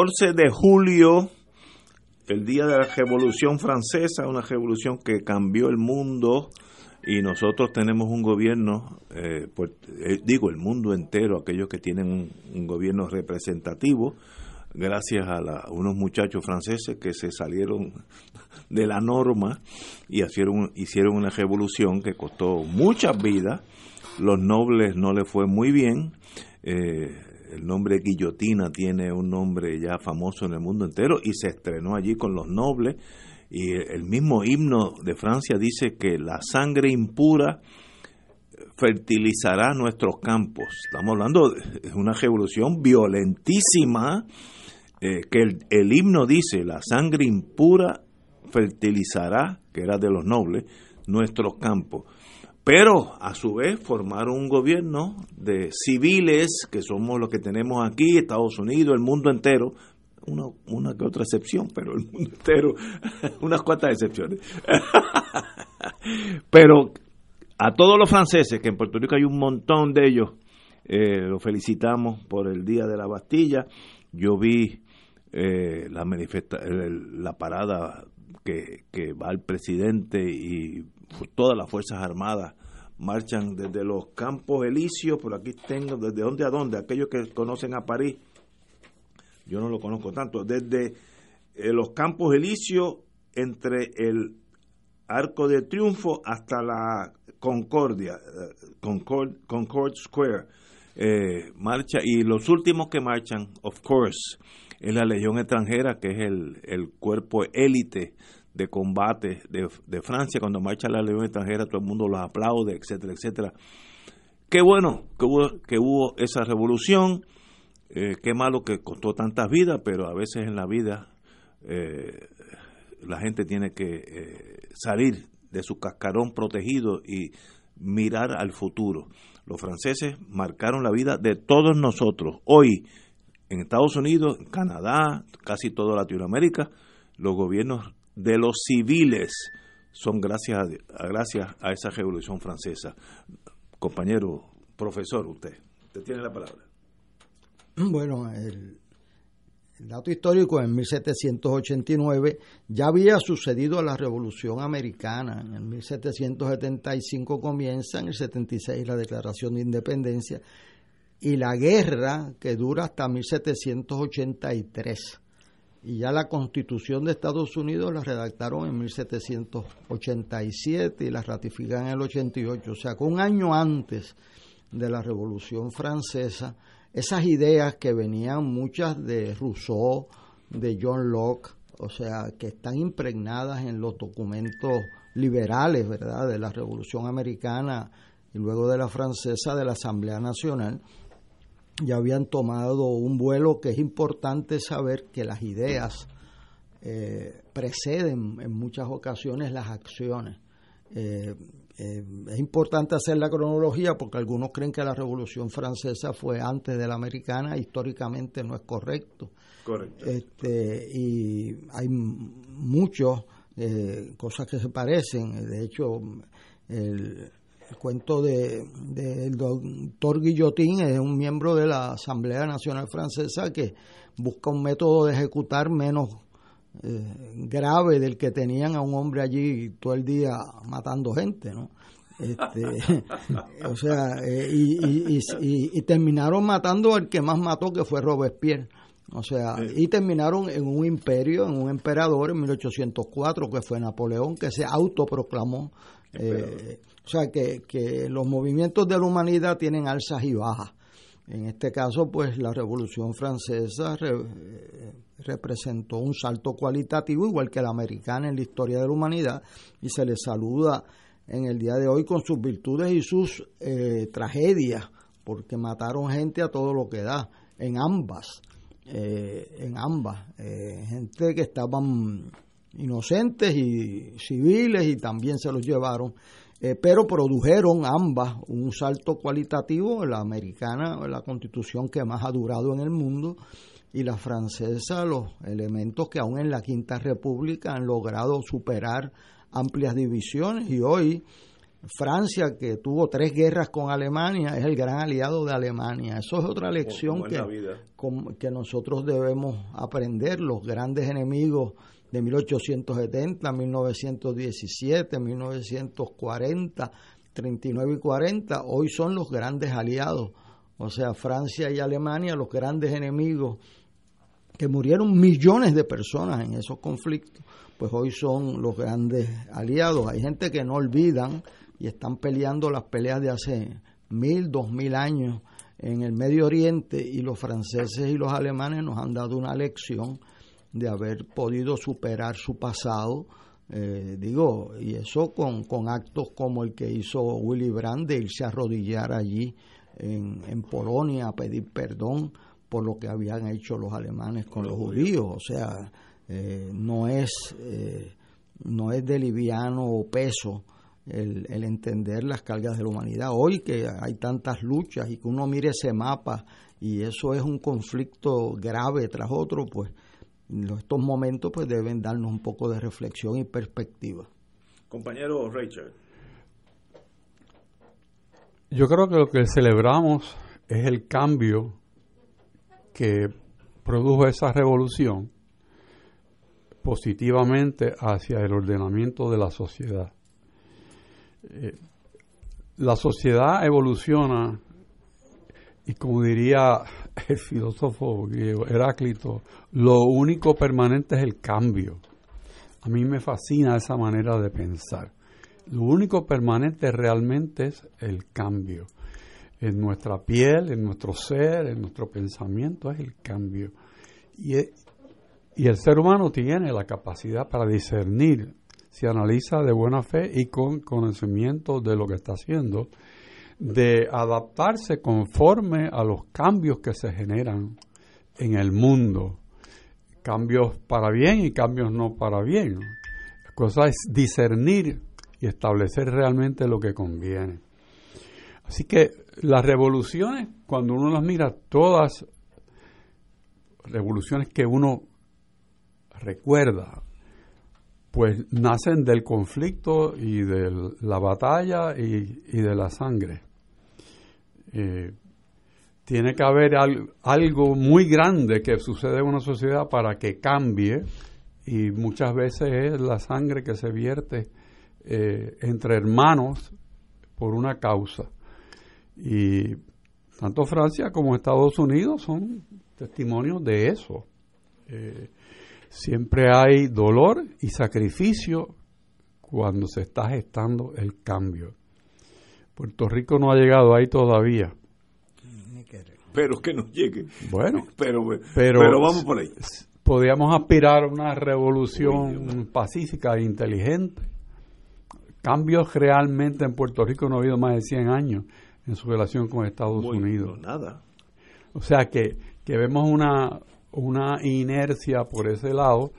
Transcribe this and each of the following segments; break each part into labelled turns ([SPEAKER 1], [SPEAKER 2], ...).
[SPEAKER 1] 14 de julio, el día de la Revolución Francesa, una revolución que cambió el mundo y nosotros tenemos un gobierno, eh, pues, eh, digo el mundo entero, aquellos que tienen un, gobierno representativo, gracias a la- unos muchachos franceses que se salieron de la norma y hicieron, una revolución que costó muchas vidas, los nobles no le fue muy bien, eh, el nombre guillotina tiene un nombre ya famoso en el mundo entero y se estrenó allí con los nobles y el mismo himno de Francia dice que la sangre impura fertilizará nuestros campos. Estamos hablando de una revolución violentísima eh, que el, el himno dice la sangre impura fertilizará, que era de los nobles, nuestros campos. Pero a su vez formaron un gobierno de civiles, que somos los que tenemos aquí, Estados Unidos, el mundo entero, una, una que otra excepción, pero el mundo entero, unas cuantas excepciones. pero a todos los franceses, que en Puerto Rico hay un montón de ellos, eh, los felicitamos por el Día de la Bastilla. Yo vi eh, la, manifesta la parada que, que va el presidente y todas las Fuerzas Armadas marchan desde los Campos Elíseos, por aquí tengo, desde dónde a dónde, aquellos que conocen a París, yo no lo conozco tanto, desde eh, los Campos Elíseos entre el Arco de Triunfo hasta la Concordia, eh, Concord, Concord Square, eh, marcha, y los últimos que marchan, of course, es la Legión extranjera, que es el, el cuerpo élite de combate de, de Francia. Cuando marcha la Legión extranjera, todo el mundo los aplaude, etcétera, etcétera. Qué bueno que hubo, que hubo esa revolución, eh, qué malo que costó tantas vidas, pero a veces en la vida eh, la gente tiene que eh, salir de su cascarón protegido y mirar al futuro. Los franceses marcaron la vida de todos nosotros. Hoy, en Estados Unidos, Canadá, casi toda Latinoamérica, los gobiernos de los civiles son gracias a, gracias a esa revolución francesa. Compañero, profesor, usted, usted tiene la palabra.
[SPEAKER 2] Bueno, el, dato histórico en 1789 ya había sucedido la Revolución Americana. En el 1775 comienza, en el 76 la Declaración de Independencia y la guerra que dura hasta 1783. Y ya la Constitución de Estados Unidos la redactaron en 1787 y la ratifican en el 88. O sea, que un año antes de la Revolución Francesa, esas ideas que venían muchas de Rousseau, de John Locke, o sea, que están impregnadas en los documentos liberales, ¿verdad?, de la Revolución Americana y luego de la francesa de la Asamblea Nacional, ya habían tomado un vuelo que es importante saber que las ideas eh, preceden en muchas ocasiones las acciones. Eh, eh, es importante hacer la cronología porque algunos creen que la Revolución Francesa fue antes de la americana, históricamente no es correcto.
[SPEAKER 1] Correcto.
[SPEAKER 2] Este, y hay muchas cosas que se parecen. De hecho, el, el cuento del de, doctor Guillotín es un miembro de la Asamblea Nacional Francesa que busca un método de ejecutar menos eh, grave del que tenían a un hombre allí todo el día matando gente, ¿no? Este, o sea, eh, y, y, y, terminaron matando al que más mató, que fue Robespierre. O sea, y terminaron en un imperio, en un emperador en 1804, que fue Napoleón, que se autoproclamó eh, o sea que, que los movimientos de la humanidad tienen alzas y bajas. En este caso, pues la Revolución Francesa eh, representó un salto cualitativo, igual que la americana en la historia de la humanidad, y se le saluda en el día de hoy con sus virtudes y sus eh, tragedias, porque mataron gente a todo lo que da, en ambas, en ambas, gente que estaban inocentes y civiles y también se los llevaron, eh, pero produjeron ambas un salto cualitativo, la americana, la constitución que más ha durado en el mundo, y la francesa, los elementos que aún en la Quinta República han logrado superar amplias divisiones y hoy Francia, que tuvo tres guerras con Alemania, es el gran aliado de Alemania. Eso es otra lección que, que nosotros debemos aprender. Los grandes enemigos de 1870, 1917, 1940, 39 y 40, hoy son los grandes aliados. O sea, Francia y Alemania, los grandes enemigos, que murieron millones de personas en esos conflictos, pues hoy son los grandes aliados. Hay gente que no olvidan y están peleando las peleas de hace mil, dos mil años en el Medio Oriente y los franceses y los alemanes nos han dado una lección de haber podido superar su pasado, eh, digo, y eso con, con, actos como el que hizo Willy Brandt de irse a arrodillar allí en, en Polonia a pedir perdón por lo que habían hecho los alemanes con los judíos, o sea, eh, no es eh, no es de liviano o peso el, el, entender las cargas de la humanidad. Hoy que hay tantas luchas y que uno mire ese mapa y eso es un conflicto grave tras otro, pues estos momentos pues deben darnos un poco de reflexión y perspectiva.
[SPEAKER 1] Compañero Richard.
[SPEAKER 3] Yo creo que lo que celebramos es el cambio que produjo esa revolución positivamente hacia el ordenamiento de la sociedad. Eh, la sociedad evoluciona y como diría el filósofo griego Heráclito, lo único permanente es el cambio. A mí me fascina esa manera de pensar. Lo único permanente realmente es el cambio. En nuestra piel, en nuestro ser, en nuestro pensamiento es el cambio. Y, y el ser humano tiene la capacidad para discernir, si analiza de buena fe y con conocimiento de lo que está haciendo, de adaptarse conforme a los cambios que se generan en el mundo. Cambios para bien y cambios no para bien. La cosa es discernir y establecer realmente lo que conviene. Así que las revoluciones, cuando uno las mira, todas revoluciones que uno recuerda, pues nacen del conflicto y de la batalla y, de la sangre. Eh, tiene que haber algo muy grande que sucede en una sociedad para que cambie y muchas veces es la sangre que se vierte eh, entre hermanos por una causa. Y tanto Francia como Estados Unidos son testimonios de eso. Eh, siempre hay dolor y sacrificio cuando se está gestando el cambio. Puerto Rico no ha llegado ahí todavía.
[SPEAKER 1] pero que nos llegue.
[SPEAKER 3] Bueno,
[SPEAKER 1] pero, pero, vamos por ahí.
[SPEAKER 3] Podríamos aspirar a una revolución pacífica e inteligente. Cambios realmente en Puerto Rico no ha habido más de 100 años en su relación con Estados Unidos.
[SPEAKER 1] nada.
[SPEAKER 3] O sea que, que vemos una, una inercia por ese lado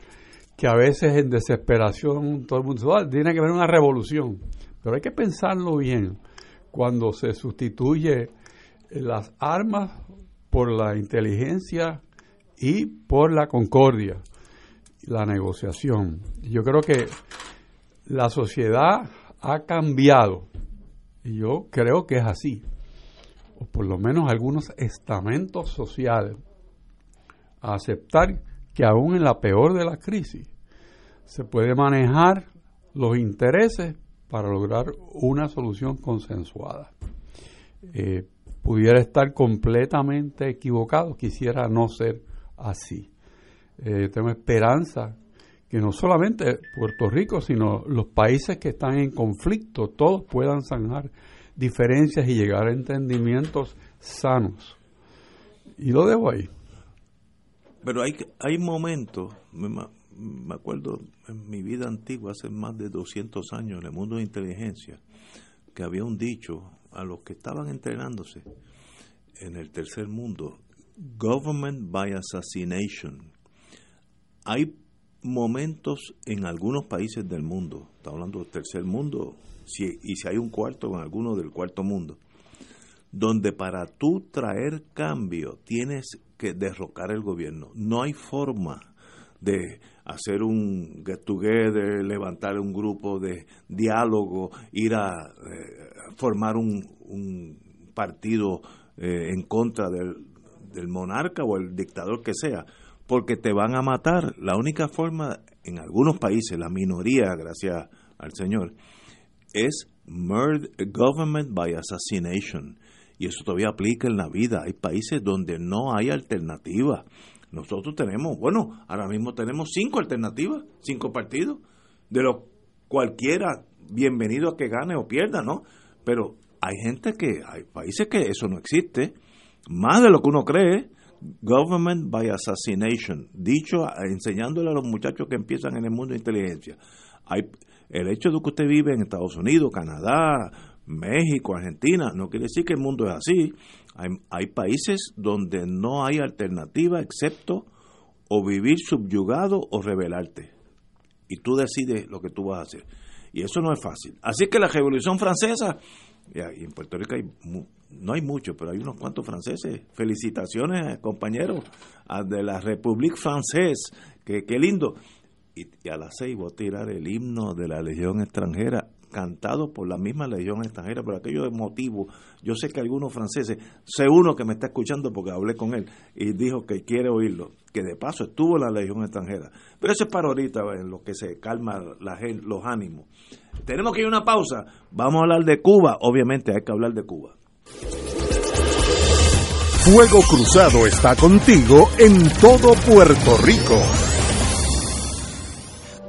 [SPEAKER 3] que a veces en desesperación todo el mundo dice, ah, tiene que haber una revolución. Pero hay que pensarlo bien. Cuando se sustituye las armas por la inteligencia y por la concordia, la negociación. Yo creo que la sociedad ha cambiado y yo creo que es así, o por lo menos algunos estamentos sociales, a aceptar que aún en la peor de la crisis se puede manejar los intereses para lograr una solución consensuada. Eh, pudiera estar completamente equivocado, quisiera no ser así. Eh, tengo esperanza que no solamente Puerto Rico, sino los países que están en conflicto, todos puedan zanjar diferencias y llegar a entendimientos sanos. Y lo dejo ahí.
[SPEAKER 1] Pero hay, hay momentos, me, acuerdo en mi vida antigua, hace más de 200 años, en el mundo de inteligencia, que había un dicho a los que estaban entrenándose en el tercer mundo, government by assassination. Hay momentos en algunos países del mundo, está hablando del tercer mundo, si, y si hay un cuarto en alguno del cuarto mundo, donde para tú traer cambio tienes que derrocar el gobierno. No hay forma de hacer un get together, levantar un grupo de diálogo, ir a eh, formar un, un partido eh, en contra del, del monarca o el dictador que sea, porque te van a matar. La única forma en algunos países, la minoría, gracias al Señor, es government by assassination. Y eso todavía aplica en la vida. Hay países donde no hay alternativa. Nosotros tenemos, bueno, ahora mismo tenemos cinco alternativas, cinco partidos, de los cualquiera bienvenido a que gane o pierda, ¿no? Pero hay gente que, hay países que eso no existe, más de lo que uno cree, government by assassination, dicho enseñándole a los muchachos que empiezan en el mundo de inteligencia. Hay, el hecho de que usted vive en Estados Unidos, Canadá, México, Argentina, no quiere decir que el mundo es así. Hay, hay países donde no hay alternativa excepto o vivir subyugado o rebelarte. Y tú decides lo que tú vas a hacer. Y eso no es fácil. Así que la Revolución Francesa, y en Puerto Rico hay, no hay mucho, pero hay unos cuantos franceses. Felicitaciones, compañeros, de la République Française. Que, qué lindo. Y, y, a las seis voy a tirar el himno de la Legión extranjera cantado por la misma Legión extranjera, por aquello de motivo. Yo sé que algunos franceses, sé uno que me está escuchando porque hablé con él y dijo que quiere oírlo, que de paso estuvo en la Legión extranjera. Pero eso es para ahorita, en lo que se calma la, los ánimos. Tenemos que ir a una pausa. Vamos a hablar de Cuba. Obviamente hay que hablar de Cuba.
[SPEAKER 4] Fuego Cruzado está contigo en todo Puerto Rico.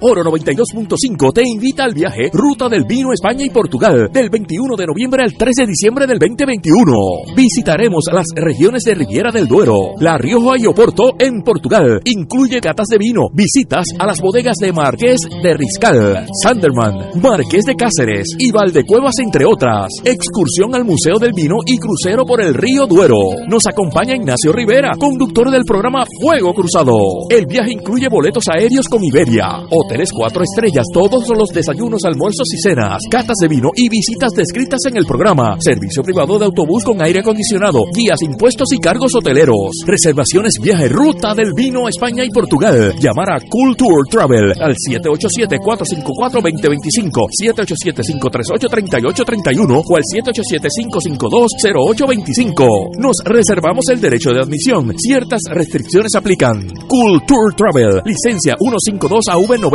[SPEAKER 5] Oro 92.5 te invita al viaje Ruta del Vino España y Portugal del 21 de noviembre al 3 de diciembre del 2021. Visitaremos las regiones de Riviera del Duero, La Rioja y Oporto en Portugal. Incluye catas de vino, visitas a las bodegas de Marqués de Riscal, Sanderman, Marqués de Cáceres y Valdecuevas entre otras. Excursión al Museo del Vino y crucero por el río Duero. Nos acompaña Ignacio Rivera, conductor del programa Fuego Cruzado. El viaje incluye boletos aéreos con Iberia, Hoteles cuatro estrellas, todos los desayunos, almuerzos y cenas, catas de vino y visitas descritas en el programa. Servicio privado de autobús con aire acondicionado, guías, impuestos y cargos hoteleros. Reservaciones viaje, ruta del vino a España y Portugal. Llamar a Culture Travel al 787-454-2025, 787-538-3831 o al 787-552-0825. Nos reservamos el derecho de admisión. Ciertas restricciones aplican. Culture Travel, licencia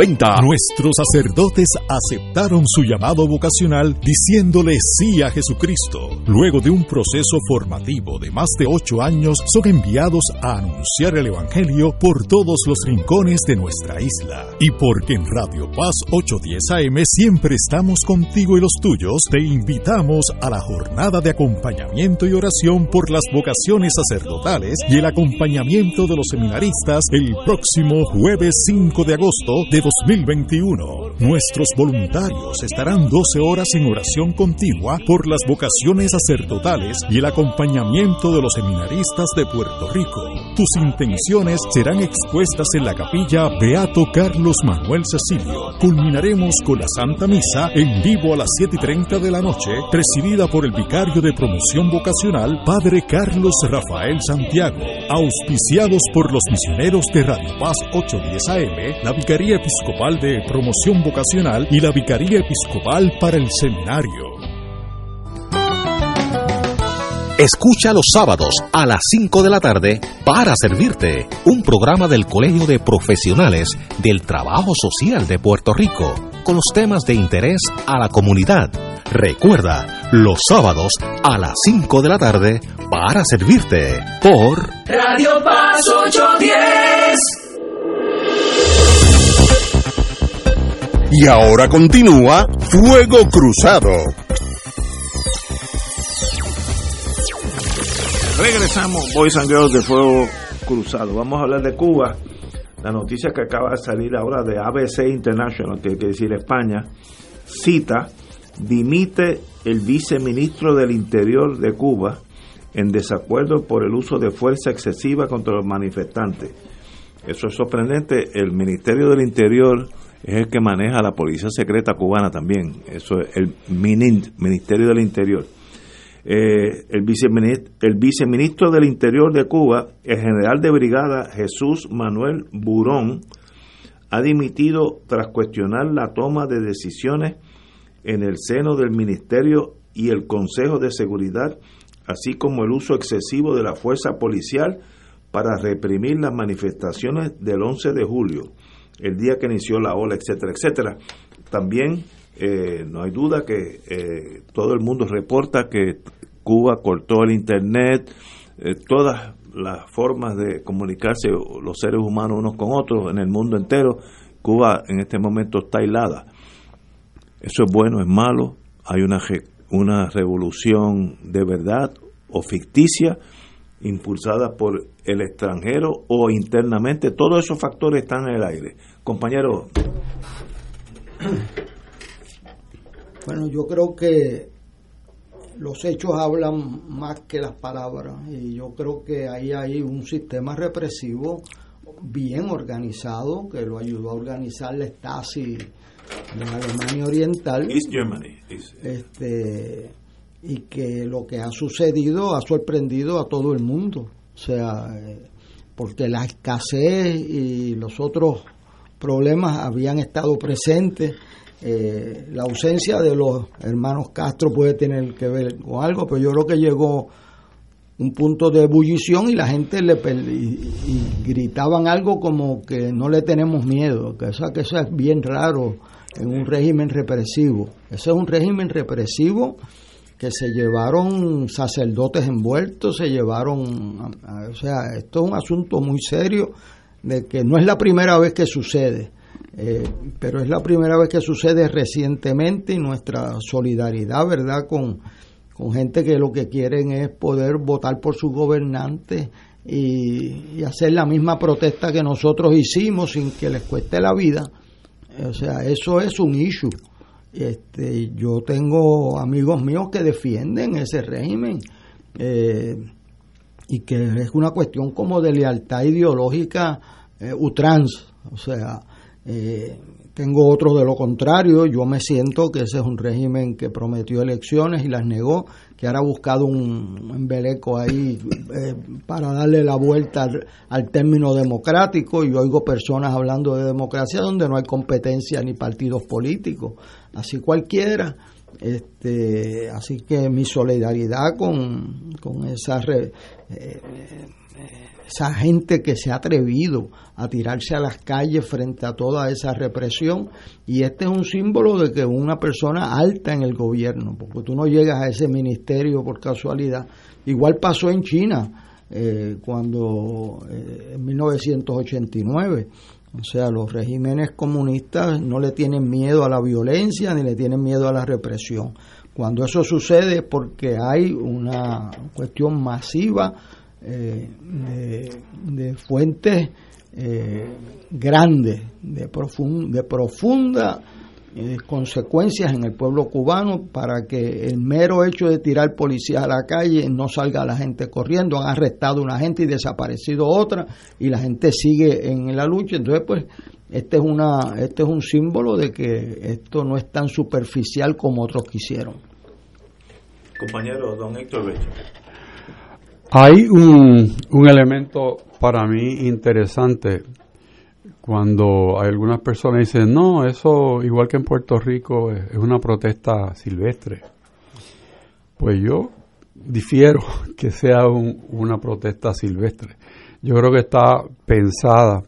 [SPEAKER 5] 152AV90.
[SPEAKER 6] Nuestros sacerdotes aceptaron su llamado vocacional diciéndole sí a Jesucristo. Luego de un proceso formativo de más de ocho años, son enviados a anunciar el Evangelio por todos los rincones de nuestra isla. Y porque en Radio Paz 810 AM siempre estamos contigo y los tuyos, te invitamos a la jornada de acompañamiento y oración por las vocaciones sacerdotales y el acompañamiento de los seminaristas el próximo jueves 5 de agosto de 2021. Nuestros voluntarios estarán 12 horas en oración continua por las vocaciones sacerdotales y el acompañamiento de los seminaristas de Puerto Rico. Tus intenciones serán expuestas en la capilla Beato Carlos Manuel Cecilio. Culminaremos con la Santa Misa en vivo a las 7 y 30 de la noche, presidida por el vicario de promoción vocacional, Padre Carlos Rafael Santiago. Auspiciados por los misioneros de Radio Paz 810 AM, la Vicaría Episcopal de Promoción Vocacional y la Vicaría Episcopal para el Seminario.
[SPEAKER 7] Escucha los sábados a las 5 de la tarde para servirte un programa del Colegio de Profesionales del Trabajo Social de Puerto Rico con los temas de interés a la comunidad. Recuerda, los sábados a las 5 de la tarde para servirte por
[SPEAKER 8] Radio Paz 810.
[SPEAKER 4] Y ahora continúa Fuego Cruzado.
[SPEAKER 1] Regresamos, Boys and de Fuego Cruzado. Vamos a hablar de Cuba. La noticia que acaba de salir ahora de ABC International, que quiere decir España, cita, dimite el viceministro del Interior de Cuba en desacuerdo por el uso de fuerza excesiva contra los manifestantes. Eso es sorprendente. El Ministerio del Interior es el que maneja la Policía Secreta cubana también. Eso es el Ministerio del Interior. Eh, el, viceministro, el viceministro del Interior de Cuba, el general de brigada Jesús Manuel Burón, ha dimitido tras cuestionar la toma de decisiones en el seno del Ministerio y el Consejo de Seguridad, así como el uso excesivo de la fuerza policial para reprimir las manifestaciones del 11 de julio, el día que inició la ola, etcétera, etcétera. También eh, no hay duda que eh, todo el mundo reporta que Cuba cortó el Internet, eh, todas las formas de comunicarse los seres humanos unos con otros en el mundo entero. Cuba en este momento está aislada. Eso es bueno, es malo. Hay una, una revolución de verdad o ficticia impulsada por el extranjero o internamente. Todos esos factores están en el aire. Compañero.
[SPEAKER 2] Bueno, yo creo que los hechos hablan más que las palabras y yo creo que ahí hay un sistema represivo bien organizado que lo ayudó a organizar la Stasi de Alemania Oriental. Este, y que lo que ha sucedido ha sorprendido a todo el mundo. O sea, eh, porque la escasez y los otros problemas habían estado presentes eh, la ausencia de los hermanos Castro puede tener que ver con algo, pero yo creo que llegó un punto de ebullición y la gente le y, gritaban algo como que no le tenemos miedo, que eso, que eso es bien raro en un régimen represivo. Ese es un régimen represivo que se llevaron sacerdotes envueltos, se llevaron, o sea, esto es un asunto muy serio de que no es la primera vez que sucede eh, pero es la primera vez que sucede recientemente y nuestra solidaridad, ¿verdad?, con, con gente que lo que quieren es poder votar por sus gobernantes y, hacer la misma protesta que nosotros hicimos sin que les cueste la vida. O sea, eso es un issue. Este, yo tengo amigos míos que defienden ese régimen eh, y que es una cuestión como de lealtad ideológica eh, utrans, o sea, Eh, tengo otros de lo contrario, yo me siento que ese es un régimen que prometió elecciones y las negó, que ahora ha buscado un embeleco ahí eh, para darle la vuelta al, término democrático y oigo personas hablando de democracia donde no hay competencia ni partidos políticos, así cualquiera. Este, así que mi solidaridad con, con esa... Re, eh, esa gente que se ha atrevido a tirarse a las calles frente a toda esa represión y este es un símbolo de que una persona alta en el gobierno, porque tú no llegas a ese ministerio por casualidad. Igual pasó en China eh, cuando eh, en 1989, o sea, los regímenes comunistas no le tienen miedo a la violencia ni le tienen miedo a la represión. Cuando eso sucede es porque hay una cuestión masiva eh, de, fuentes eh, grandes, de, de profunda eh, consecuencias en el pueblo cubano para que el mero hecho de tirar policías a la calle no salga la gente corriendo. Han arrestado una gente y desaparecido otra y la gente sigue en la lucha. Entonces, pues, este es, una, este es un símbolo de que esto no es tan superficial como otros quisieron.
[SPEAKER 1] Compañero, don Héctor Becho.
[SPEAKER 3] Hay un, un elemento para mí interesante cuando algunas personas dicen, no, eso igual que en Puerto Rico es una protesta silvestre. Pues yo difiero que sea una protesta silvestre. Yo creo que está pensada,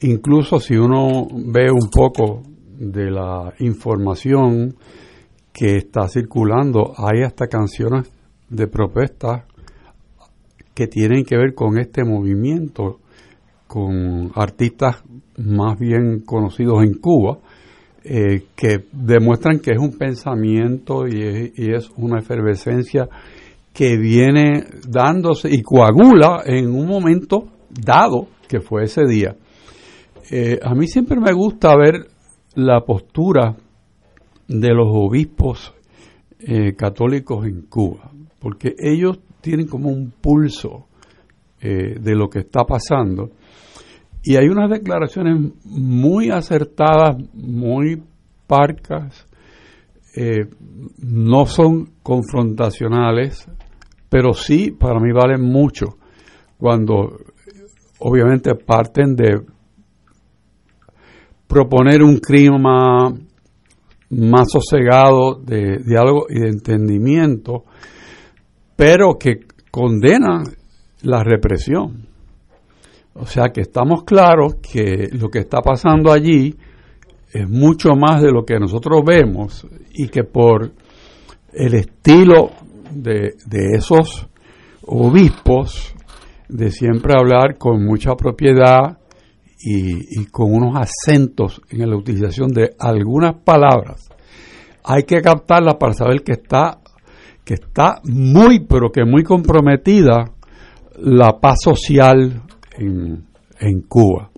[SPEAKER 3] incluso si uno ve un poco de la información que está circulando, hay hasta canciones de protesta que tienen que ver con este movimiento, con artistas más bien conocidos en Cuba, eh, que demuestran que es un pensamiento y es, una efervescencia que viene dándose y coagula en un momento dado que fue ese día. Eh, a mí siempre me gusta ver la postura de los obispos eh, católicos en Cuba, porque ellos tienen como un pulso eh, de lo que está pasando. Y hay unas declaraciones muy acertadas, muy parcas, eh, no son confrontacionales, pero sí para mí valen mucho cuando obviamente parten de proponer un clima más sosegado de diálogo y de entendimiento pero que condena la represión. O sea que estamos claros que lo que está pasando allí es mucho más de lo que nosotros vemos y que por el estilo de, esos obispos de siempre hablar con mucha propiedad y, y, con unos acentos en la utilización de algunas palabras, hay que captarlas para saber que está que está muy, pero que muy comprometida la paz social en, en Cuba.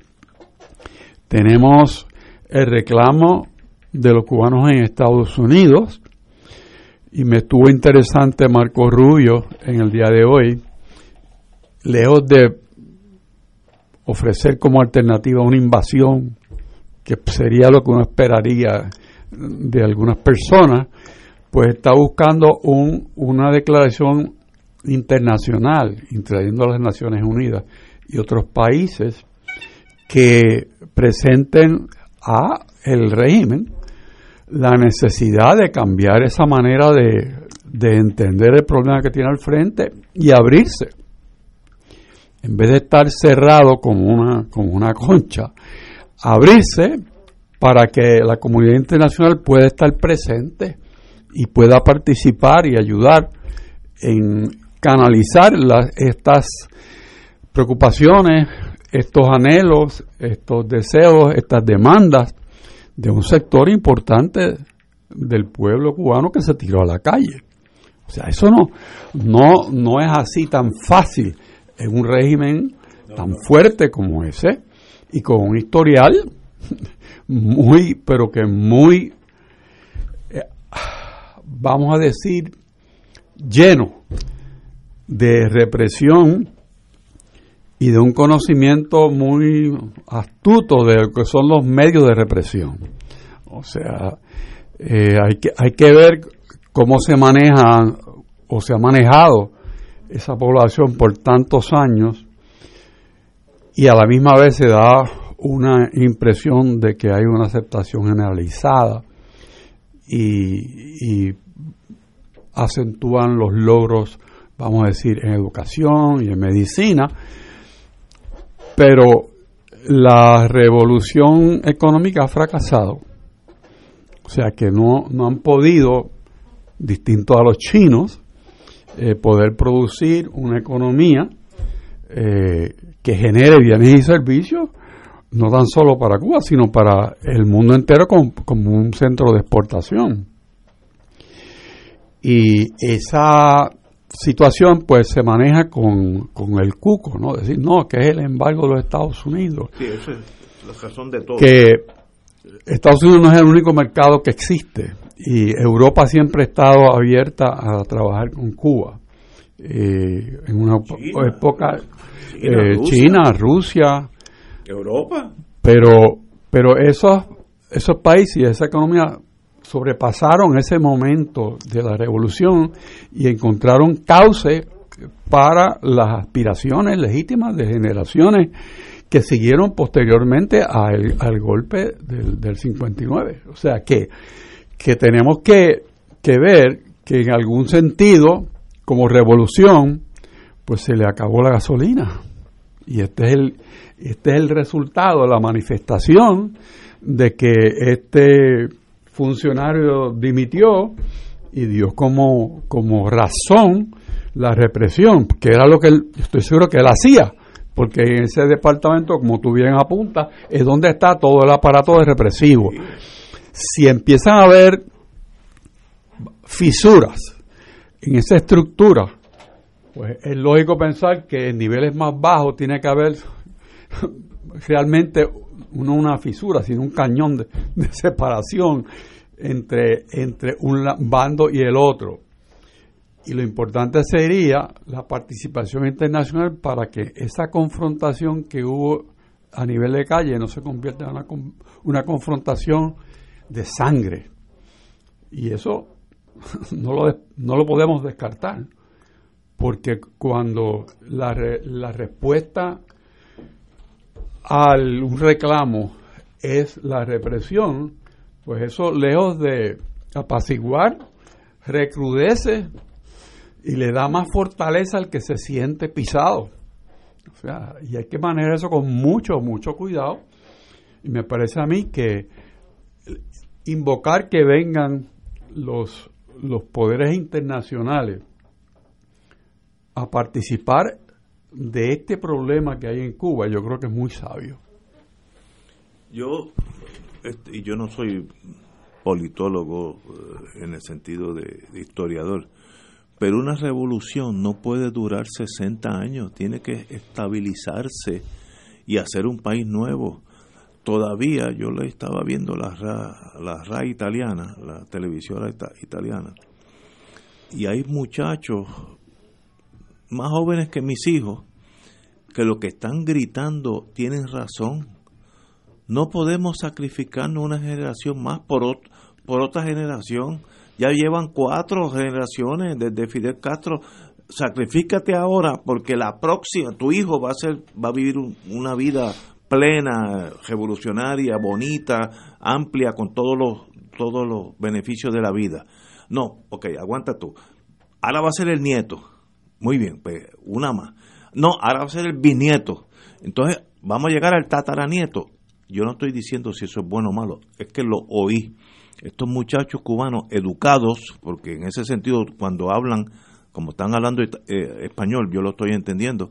[SPEAKER 3] Tenemos el reclamo de los cubanos en Estados Unidos y me estuvo interesante Marco Rubio en el día de hoy, lejos de ofrecer como alternativa una invasión, que sería lo que uno esperaría de algunas personas, pues está buscando un, una declaración internacional, trayendo a las Naciones Unidas y otros países que presenten a el régimen la necesidad de cambiar esa manera de, de entender el problema que tiene al frente y abrirse. En vez de estar cerrado como una, como una concha, abrirse para que la comunidad internacional pueda estar presente y pueda participar y ayudar en canalizar estas preocupaciones, estos anhelos, estos deseos, estas demandas de un sector importante del pueblo cubano que se tiró a la calle. O sea, eso no, no, no es así tan fácil en un régimen tan fuerte como ese y con un historial muy, pero que muy vamos a decir, lleno de represión y de un conocimiento muy astuto de lo que son los medios de represión. O sea, eh, hay, que, hay que ver cómo se maneja o se ha manejado esa población por tantos años y a la misma vez se da una impresión de que hay una aceptación generalizada y, y acentúan los logros, vamos a decir, en educación y en medicina, pero la revolución económica ha fracasado. O sea que no, no han podido, distinto a los chinos, eh, poder producir una economía eh, que genere bienes y servicios, no tan solo para Cuba, sino para el mundo entero como, como un centro de exportación. Y esa situación pues se maneja con, con el cuco, ¿no? Decir, no, que es el embargo de los Estados Unidos.
[SPEAKER 1] Sí, eso es la razón de todo.
[SPEAKER 3] Que Estados Unidos no es el único mercado que existe y Europa siempre ha estado abierta a trabajar con Cuba. Eh, en una
[SPEAKER 1] China,
[SPEAKER 3] época
[SPEAKER 1] China,
[SPEAKER 3] eh,
[SPEAKER 1] Rusia.
[SPEAKER 3] China, Rusia,
[SPEAKER 1] Europa.
[SPEAKER 3] pero pero esos esos países y esa economía sobrepasaron ese momento de la revolución y encontraron cauce para las aspiraciones legítimas de generaciones que siguieron posteriormente al, al golpe del, del 59. O sea que, que tenemos que, que ver que en algún sentido, como revolución, pues se le acabó la gasolina. Y este es el, este es el resultado, la manifestación de que este funcionario dimitió y dio como, como razón la represión, que era lo que él, estoy seguro que él hacía, porque en ese departamento, como tú bien apuntas, es donde está todo el aparato de represivo. Si empiezan a haber fisuras en esa estructura, pues es lógico pensar que en niveles más bajos tiene que haber realmente no una fisura, sino un cañón de, separación entre, entre un bando y el otro. Y lo importante sería la participación internacional para que esa confrontación que hubo a nivel de calle no se convierta en una, una confrontación de sangre. Y eso no lo, no lo podemos descartar, porque cuando la, la respuesta a un reclamo es la represión, pues eso lejos de apaciguar, recrudece y le da más fortaleza al que se siente pisado. O sea, y hay que manejar eso con mucho, mucho cuidado. Y me parece a mí que invocar que vengan los, los poderes internacionales a participar de este problema que hay en Cuba, yo creo que es muy sabio.
[SPEAKER 1] Yo, este, yo no soy politólogo eh, en el sentido de, historiador, pero una revolución no puede durar 60 años, tiene que estabilizarse y hacer un país nuevo. Todavía yo le estaba viendo la RA, la RAI italiana, la televisora ita- italiana, y hay muchachos más jóvenes que mis hijos que lo que están gritando tienen razón. No podemos sacrificarnos una generación más por, ot- por otra generación. Ya llevan cuatro generaciones desde Fidel Castro. Sacrifícate ahora porque la próxima, tu hijo va a ser, va a vivir un- una vida plena, revolucionaria, bonita, amplia, con todos los, todos los beneficios de la vida. No, ok, aguanta tú. Ahora va a ser el nieto. Muy bien, pues una más. No, ahora va a ser el bisnieto. Entonces, vamos a llegar al tataranieto. Yo no estoy diciendo si eso es bueno o malo, es que lo oí. Estos muchachos cubanos educados, porque en ese sentido, cuando hablan, como están hablando eh, español, yo lo estoy entendiendo,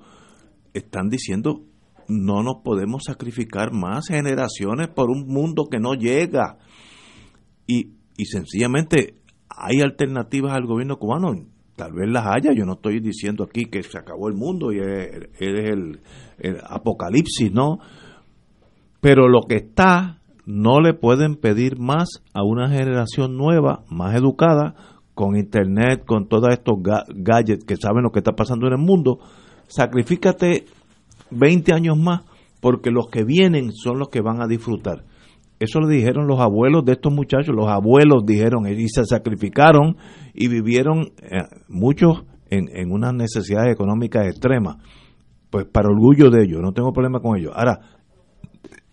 [SPEAKER 1] están diciendo, no nos podemos sacrificar más generaciones por un mundo que no llega. Y, y sencillamente hay alternativas al gobierno cubano, tal vez las haya, yo no estoy diciendo aquí que se acabó el mundo y es, el apocalipsis, ¿no? Pero lo que está, no le pueden pedir más a una generación nueva, más educada, con internet, con todos estos ga- gadgets que saben lo que está pasando en el mundo. Sacrifícate 20 años más porque los que vienen son los que van a disfrutar. Eso lo dijeron los abuelos de estos muchachos, los abuelos dijeron y se sacrificaron y vivieron eh, muchos en, en unas necesidades económicas extremas. Pues para orgullo de ellos, no tengo problema con ellos. Ahora,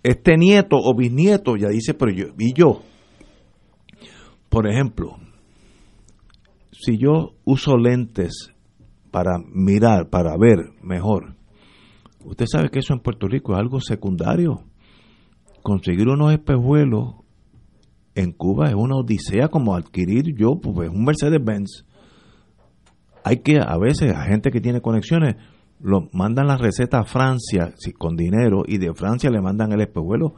[SPEAKER 1] este nieto o bisnieto ya dice, pero yo, y yo, por ejemplo, si yo uso lentes para mirar, para ver mejor, usted sabe que eso en Puerto Rico es algo secundario. Conseguir unos espejuelos en Cuba es una odisea como adquirir yo pues un Mercedes Benz. Hay que a veces a gente que tiene conexiones lo mandan la receta a Francia con dinero y de Francia le mandan el espejuelo.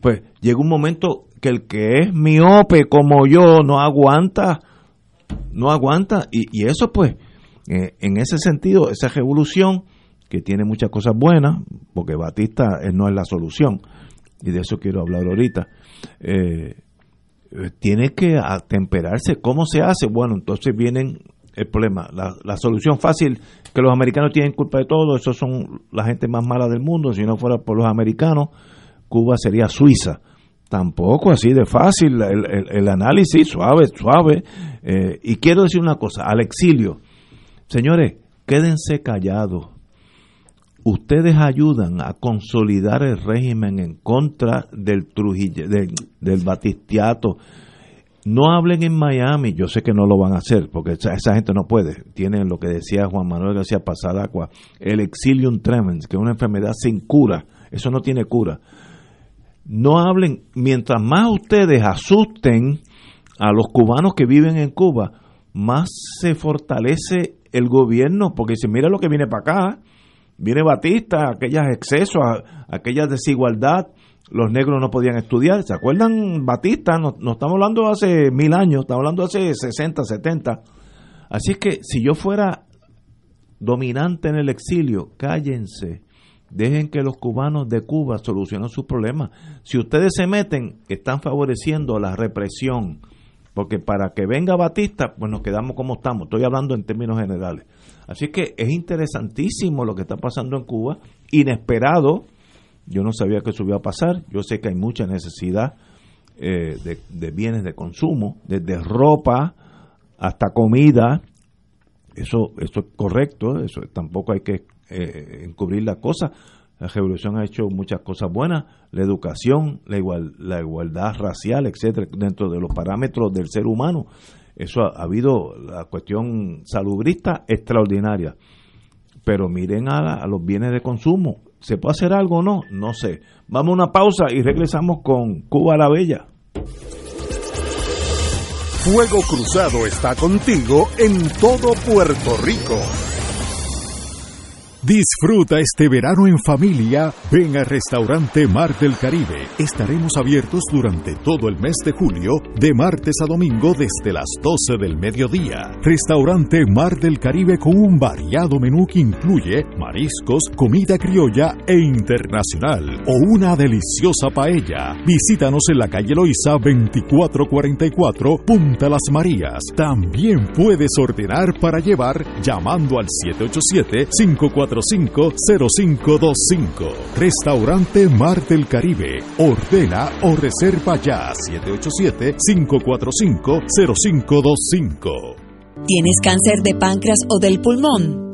[SPEAKER 1] Pues llega un momento que el que es miope como yo no aguanta, no aguanta y, y eso pues eh, en ese sentido esa revolución que tiene muchas cosas buenas porque Batista eh, no es la solución y de eso quiero hablar ahorita eh, tiene que atemperarse cómo se hace bueno entonces vienen el problema. La, solución fácil, que los americanos tienen culpa de todo, esos son la gente más mala del mundo, si no fuera por los americanos, Cuba sería Suiza. Tampoco así de fácil, el análisis suave, suave. Eh, y quiero decir una cosa, al exilio, señores, quédense callados. Ustedes ayudan a consolidar el régimen en contra del Trujillo, del, Batistiato, no hablen en Miami, yo sé que no lo van a hacer, porque esa, gente no puede. Tienen lo que decía Juan Manuel García Pasadacua, el exilium tremens, que es una enfermedad sin cura. Eso no tiene cura. No hablen, mientras más ustedes asusten a los cubanos que viven en Cuba, más se fortalece el gobierno, porque si mira lo que viene para acá, viene Batista, aquellos excesos, aquella desigualdad, los negros no podían estudiar. ¿Se acuerdan Batista? No, no estamos hablando hace mil años, estamos hablando hace 60, 70. Así es que si yo fuera dominante en el exilio, cállense. Dejen que los cubanos de Cuba solucionen sus problemas. Si ustedes se meten, están favoreciendo la represión. Porque para que venga Batista, pues nos quedamos como estamos. Estoy hablando en términos generales. Así que es interesantísimo lo que está pasando en Cuba. Inesperado, yo no sabía que eso iba a pasar. Yo sé que hay mucha necesidad eh, de, bienes de consumo, desde ropa hasta comida. Eso, eso es correcto, eso tampoco hay que eh, encubrir la cosa. La revolución ha hecho muchas cosas buenas, la educación, la, igual, la igualdad racial, etcétera, dentro de los parámetros del ser humano. Eso ha, ha habido la cuestión salubrista extraordinaria. Pero miren a, a los bienes de consumo, ¿Se puede hacer algo o no? No sé. Vamos a una pausa y regresamos con Cuba la Bella.
[SPEAKER 4] Fuego Cruzado está contigo en todo Puerto Rico.
[SPEAKER 6] Disfruta este verano en familia. Ven al restaurante Mar del Caribe. Estaremos abiertos durante todo el mes de julio, de martes a domingo desde las 12 del mediodía. Restaurante Mar del Caribe con un variado menú que incluye mariscos, comida criolla e internacional o una deliciosa paella. Visítanos en la calle Loiza 2444 Punta Las Marías. También puedes ordenar para llevar llamando al 787 54 0525 Restaurante Mar del Caribe. Ordena o reserva ya 787-545-0525.
[SPEAKER 9] ¿Tienes cáncer de páncreas o del pulmón?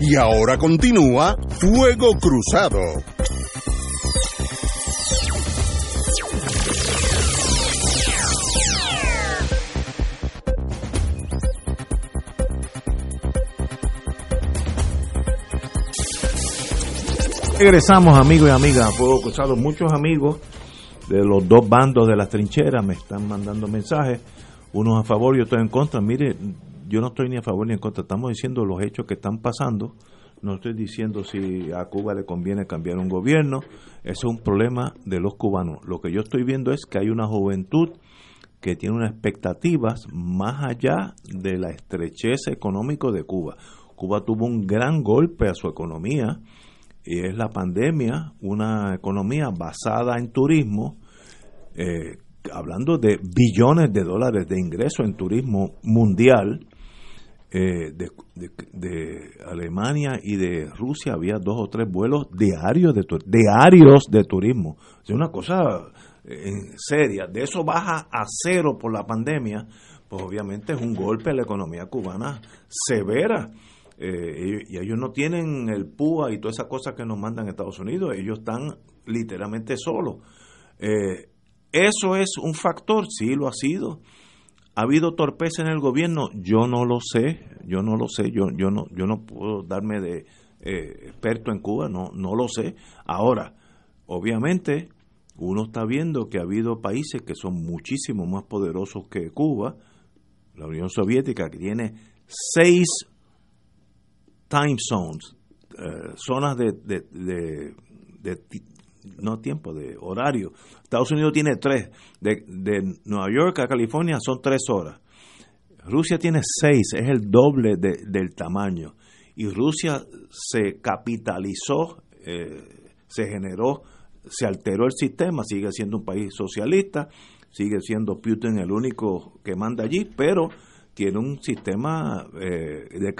[SPEAKER 4] Y ahora continúa Fuego Cruzado.
[SPEAKER 1] Regresamos amigos y amigas a Fuego Cruzado. Muchos amigos de los dos bandos de las trincheras me están mandando mensajes, unos a favor y otros en contra. Mire, yo no estoy ni a favor ni en contra, estamos diciendo los hechos que están pasando. No estoy diciendo si a Cuba le conviene cambiar un gobierno, ese es un problema de los cubanos. Lo que yo estoy viendo es que hay una juventud que tiene unas expectativas más allá de la estrechez económica de Cuba. Cuba tuvo un gran golpe a su economía y es la pandemia, una economía basada en turismo, eh, hablando de billones de dólares de ingreso en turismo mundial, eh, de, de- Alemania y de Rusia había dos o tres vuelos diarios de, diarios de turismo. Es una cosa eh, seria. De eso baja a cero por la pandemia, pues obviamente es un golpe a la economía cubana severa. Eh, y, ellos no tienen el PUA y todas esas cosas que nos mandan Estados Unidos, ellos están literalmente solos. Eh, ¿Eso es un factor? Sí, lo ha sido. ¿Ha habido torpeza en el gobierno? Yo no lo sé, yo no lo sé, yo, yo, no, yo no puedo darme de eh, experto en Cuba, no, no lo sé. Ahora, obviamente, uno está viendo que ha habido países que son muchísimo más poderosos que Cuba, la Unión Soviética, que tiene seis time zones, eh, zonas de, no tiempo, de horario. Estados Unidos tiene tres. De, de Nueva York a California son tres horas. Rusia tiene seis, es el doble de- del tamaño. Y Rusia se capitalizó, eh, se generó, se alteró el sistema, sigue siendo un país socialista, sigue siendo Putin el único que manda allí, pero tiene un sistema eh, de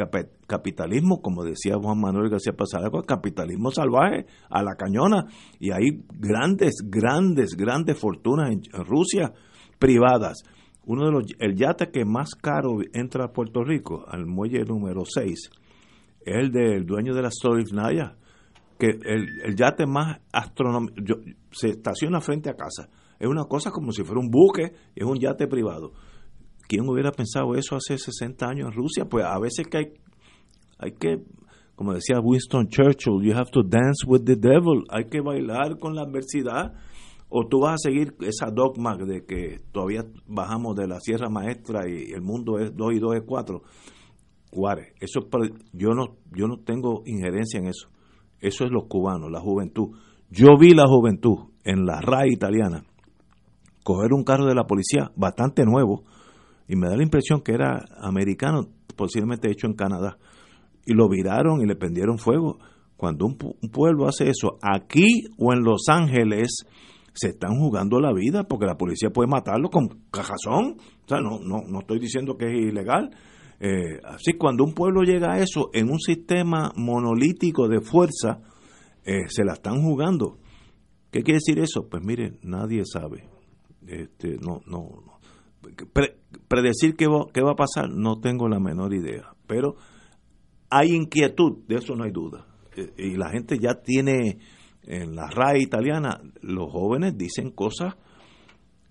[SPEAKER 1] capitalismo, como decía Juan Manuel García Pasaraco, capitalismo salvaje a la cañona. Y hay grandes, grandes, grandes fortunas en Rusia privadas. Uno de los, el yate que más caro entra a Puerto Rico, al muelle número 6, es el del dueño de la Naya, que el, el yate más astronómico se estaciona frente a casa. Es una cosa como si fuera un buque, es un yate privado. ¿Quién hubiera pensado eso hace 60 años en Rusia? Pues a veces que hay, hay que, como decía Winston Churchill, you have to dance with the devil, hay que bailar con la adversidad, o tú vas a seguir esa dogma de que todavía bajamos de la Sierra Maestra y el mundo es 2 y 2 es 4. Juárez, eso yo no yo no tengo injerencia en eso. Eso es los cubanos, la juventud. Yo vi la juventud en la RAI italiana coger un carro de la policía bastante nuevo y me da la impresión que era americano, posiblemente hecho en Canadá. Y lo viraron y le prendieron fuego. Cuando un, un pueblo hace eso, aquí o en Los Ángeles, se están jugando la vida porque la policía puede matarlo con cajazón. O sea, no, no, no estoy diciendo que es ilegal. Eh, así, cuando un pueblo llega a eso en un sistema monolítico de fuerza, eh, se la están jugando. ¿Qué quiere decir eso? Pues mire, nadie sabe. Este, no, no, no. Pre- predecir qué va, va a pasar, no tengo la menor idea. Pero hay inquietud, de eso no hay duda. Eh, Y la gente ya tiene, en la RAI italiana, los jóvenes dicen cosas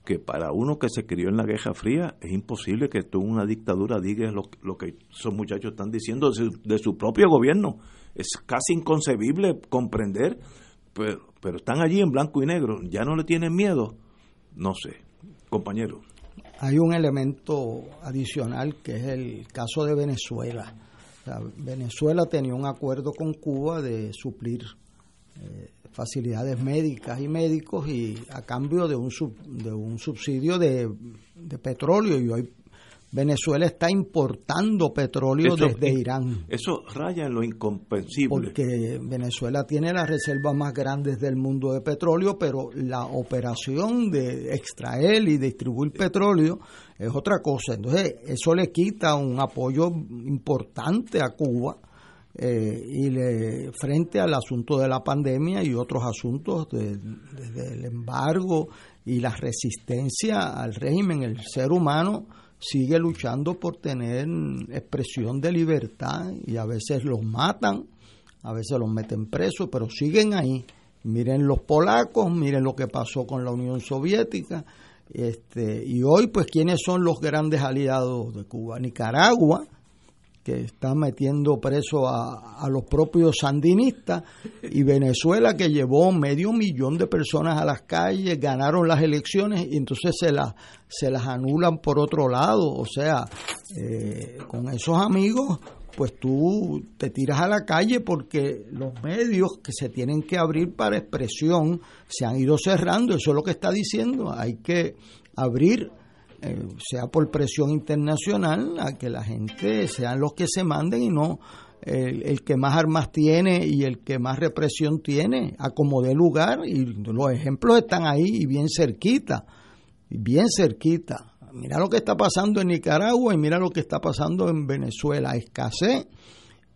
[SPEAKER 1] que para uno que se crió en la Guerra Fría es imposible que tú en una dictadura digas lo, lo que esos muchachos están diciendo de su, de su propio gobierno. Es casi inconcebible comprender, pero, pero están allí en blanco y negro. ¿Ya no le tienen miedo? No sé, compañero.
[SPEAKER 2] Hay un elemento adicional que es el caso de Venezuela. Venezuela tenía un acuerdo con Cuba de suplir eh, facilidades médicas y médicos y a cambio de un, sub- de un subsidio de, de petróleo y hoy Venezuela está importando petróleo desde Irán.
[SPEAKER 1] Eso raya en lo incomprensible.
[SPEAKER 2] Porque Venezuela tiene las reservas más grandes del mundo de petróleo, pero la operación de extraer y distribuir petróleo es otra cosa. Entonces, eso le quita un apoyo importante a Cuba. Eh, y le, frente al asunto de la pandemia y otros asuntos desde el embargo y la resistencia al régimen, el ser humano sigue luchando por tener expresión de libertad y a veces los matan, a veces los meten presos, pero siguen ahí. Miren los polacos, miren lo que pasó con la Unión Soviética. Este, y hoy, pues, ¿quiénes son los grandes aliados de Cuba? Nicaragua, que está metiendo preso a, los propios sandinistas, y Venezuela, que llevó medio millón de personas a las calles, ganaron las elecciones y entonces se, las se las anulan por otro lado. O sea, eh, con esos amigos, pues tú te tiras a la calle porque los medios que se tienen que abrir para expresión se han ido cerrando. Eso es lo que está diciendo. Hay que abrir eh, sea por presión internacional, a que la gente sean los que se manden y no el, que más armas tiene y el que más represión tiene, a como dé lugar, y los ejemplos están ahí y bien cerquita, bien cerquita. Mira lo que está pasando en Nicaragua y mira lo que está pasando en Venezuela, escasez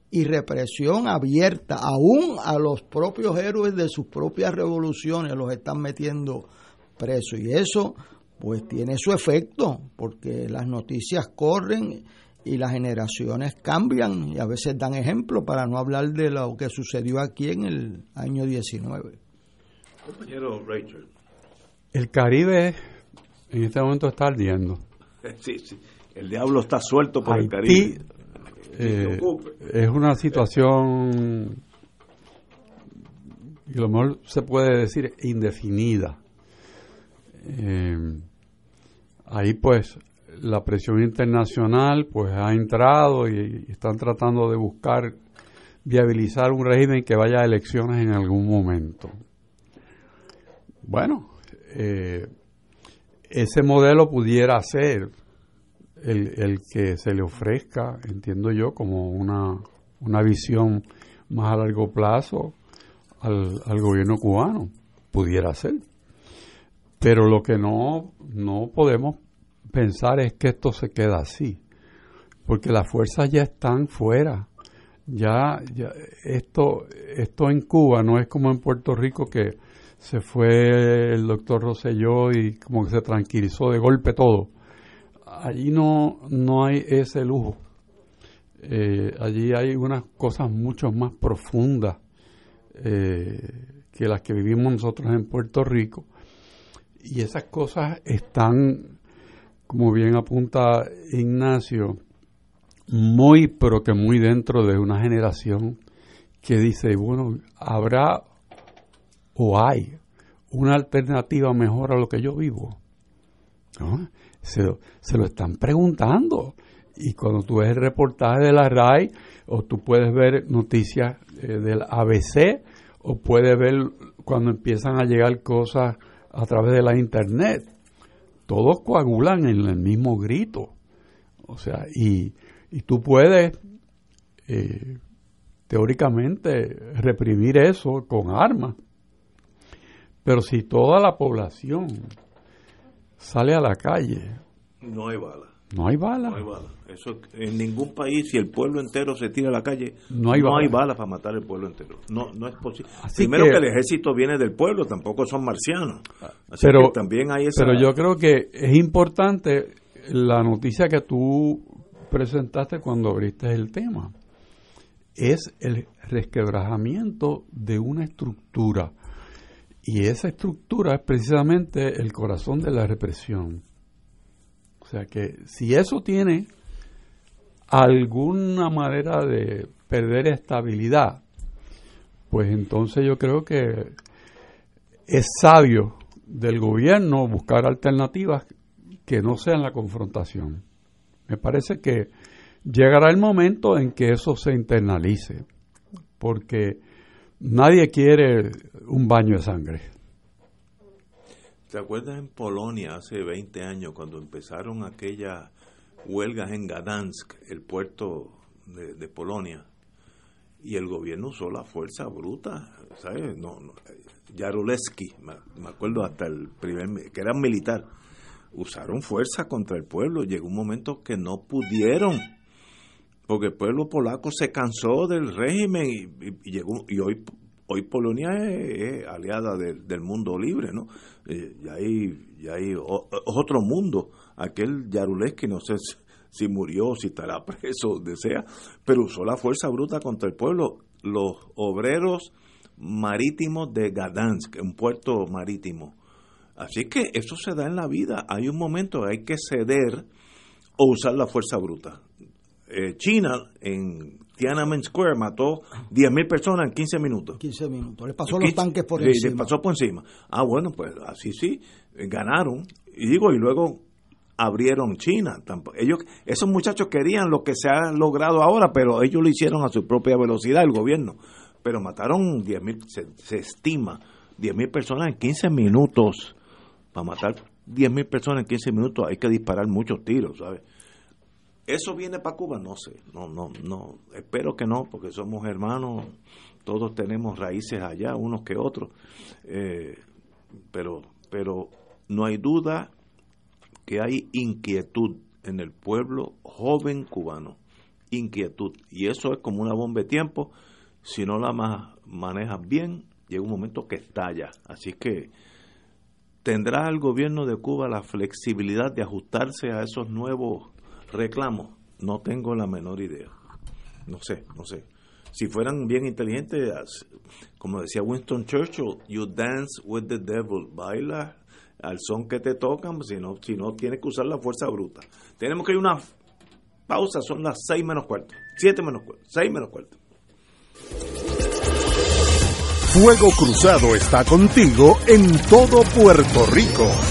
[SPEAKER 2] y represión abierta, aún a los propios héroes de sus propias revoluciones los están metiendo presos y eso pues tiene su efecto, porque las noticias corren y las generaciones cambian y a veces dan ejemplo para no hablar de lo que sucedió aquí en el año 19.
[SPEAKER 1] Compañero Rachel.
[SPEAKER 3] El Caribe en este momento está ardiendo.
[SPEAKER 1] Sí, sí. El diablo está suelto por el Caribe.
[SPEAKER 3] Eh, es una situación, y lo mejor se puede decir, indefinida. Eh, ahí pues la presión internacional pues ha entrado y, están tratando de buscar viabilizar un régimen que vaya a elecciones en algún momento. Bueno, eh, ese modelo pudiera ser el, el, que se le ofrezca, entiendo yo, como una, una visión más a largo plazo al, al gobierno cubano. Pudiera ser. Pero lo que no, no podemos pensar es que esto se queda así, porque las fuerzas ya están fuera. Ya, ya esto, esto en Cuba no es como en Puerto Rico que se fue el doctor Rosselló y como que se tranquilizó de golpe todo. Allí no, no hay ese lujo. Eh, allí hay unas cosas mucho más profundas eh, que las que vivimos nosotros en Puerto Rico y esas cosas están, como bien apunta Ignacio, muy, pero que muy dentro de una generación que dice, bueno, habrá o hay una alternativa mejor a lo que yo vivo. Se, se, lo están preguntando. Y cuando tú ves el reportaje de la RAI, o tú puedes ver noticias eh, del ABC, o puedes ver cuando empiezan a llegar cosas a través de la internet, todos coagulan en el mismo grito. O sea, y, y tú puedes eh, teóricamente reprimir eso con armas. Pero si toda la población sale a la calle,
[SPEAKER 1] no hay bala.
[SPEAKER 3] No hay bala.
[SPEAKER 1] No hay bala. Eso, en ningún país, si el pueblo entero se tira a la calle, no hay, bala. para matar el pueblo entero. No, no es posible. Primero que, el ejército viene del pueblo, tampoco son marcianos.
[SPEAKER 3] pero, también hay Pero yo creo que es importante la noticia que tú presentaste cuando abriste el tema. Es el resquebrajamiento de una estructura. Y esa estructura es precisamente el corazón de la represión. O sea que si eso tiene alguna manera de perder estabilidad, pues entonces yo creo que es sabio del gobierno buscar alternativas que no sean la confrontación. Me parece que llegará el momento en que eso se internalice, porque nadie quiere un baño de sangre.
[SPEAKER 1] ¿Te acuerdas en Polonia hace 20 años cuando empezaron aquellas huelgas en Gdansk, el puerto de, Polonia, y el gobierno usó la fuerza bruta, ¿sabes? No, no Jaruleski, me acuerdo hasta el primer, que era militar, usaron fuerza contra el pueblo. Llegó un momento que no pudieron, porque el pueblo polaco se cansó del régimen y, llegó y hoy hoy Polonia es, aliada del mundo libre, ¿no? Eh, y hay, y hay otro mundo. Aquel Jaruleski, no sé si, murió, si estará preso, desea, pero usó la fuerza bruta contra el pueblo. Los obreros marítimos de Gdansk, un puerto marítimo. Así que eso se da en la vida. Hay un momento hay que ceder o usar la fuerza bruta. Eh, China en Tiananmen Square mató 10.000 personas en 15 minutos.
[SPEAKER 2] 15 minutos. Le pasó los tanques por encima.
[SPEAKER 1] Le pasó por encima. Ah, bueno, pues así sí, ganaron. Y digo, y luego abrieron China. Ellos, esos muchachos querían lo que se ha logrado ahora, pero ellos lo hicieron a su propia velocidad, el gobierno. Pero mataron 10.000, se, se estima, 10.000 personas en 15 minutos. Para matar 10.000 personas en 15 minutos hay que disparar muchos tiros, ¿sabes? ¿Eso viene para Cuba? No sé, no, no, no, espero que no, porque somos hermanos, todos tenemos raíces allá, unos que otros, eh, pero, pero no hay duda que hay inquietud en el pueblo joven cubano, inquietud, y eso es como una bomba de tiempo, si no la manejas bien, llega un momento que estalla, así que ¿tendrá el gobierno de Cuba la flexibilidad de ajustarse a esos nuevos reclamo, no tengo la menor idea. No sé, no sé. Si fueran bien inteligentes, como decía Winston Churchill, you dance with the devil, baila al son que te tocan, si no, tienes que usar la fuerza bruta. Tenemos que ir una pausa, son las seis menos cuarto, siete menos cuarto, seis menos cuarto.
[SPEAKER 4] Fuego Cruzado está contigo en todo Puerto Rico.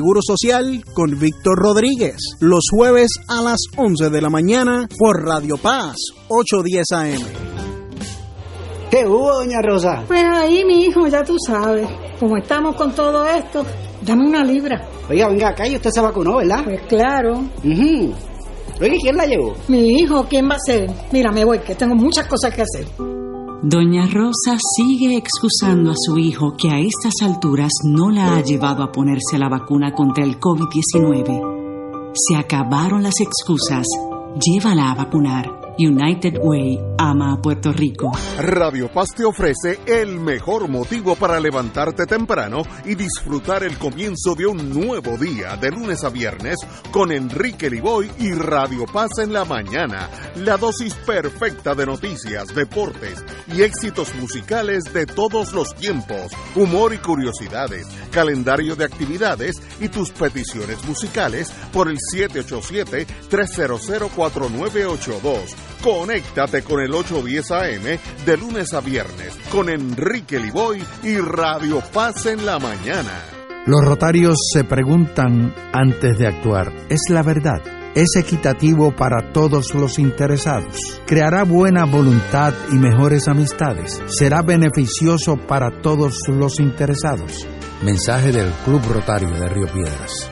[SPEAKER 10] Seguro Social con Víctor Rodríguez, los jueves a las 11 de la mañana por Radio Paz, 810 AM.
[SPEAKER 11] ¿Qué hubo, doña Rosa?
[SPEAKER 12] Pues ahí, mi hijo, ya tú sabes, como estamos con todo esto, dame una libra.
[SPEAKER 11] Oiga, venga acá y usted se vacunó, ¿verdad?
[SPEAKER 12] Pues claro.
[SPEAKER 11] Oiga, ¿quién la llevó?
[SPEAKER 12] Mi hijo, ¿quién va a ser? Mira, me voy, que tengo muchas cosas que hacer.
[SPEAKER 9] Doña Rosa sigue excusando a su hijo que a estas alturas no la ha llevado a ponerse la vacuna contra el COVID-19. Se acabaron las excusas. Llévala a vacunar. United Way ama a Puerto Rico.
[SPEAKER 4] Radio Paz te ofrece el mejor motivo para levantarte temprano y disfrutar el comienzo de un nuevo día de lunes a viernes con Enrique Liboy y Radio Paz en la mañana. La dosis perfecta de noticias, deportes y éxitos musicales de todos los tiempos, humor y curiosidades, calendario de actividades y tus peticiones musicales por el 787 300 4982 Conéctate con el 810 AM de lunes a viernes con Enrique Liboy y Radio Paz en la mañana.
[SPEAKER 13] Los rotarios se preguntan antes de actuar, ¿es la verdad? ¿Es equitativo para todos los interesados? ¿Creará buena voluntad y mejores amistades? ¿Será beneficioso para todos los interesados? Mensaje del Club Rotario de Río Piedras.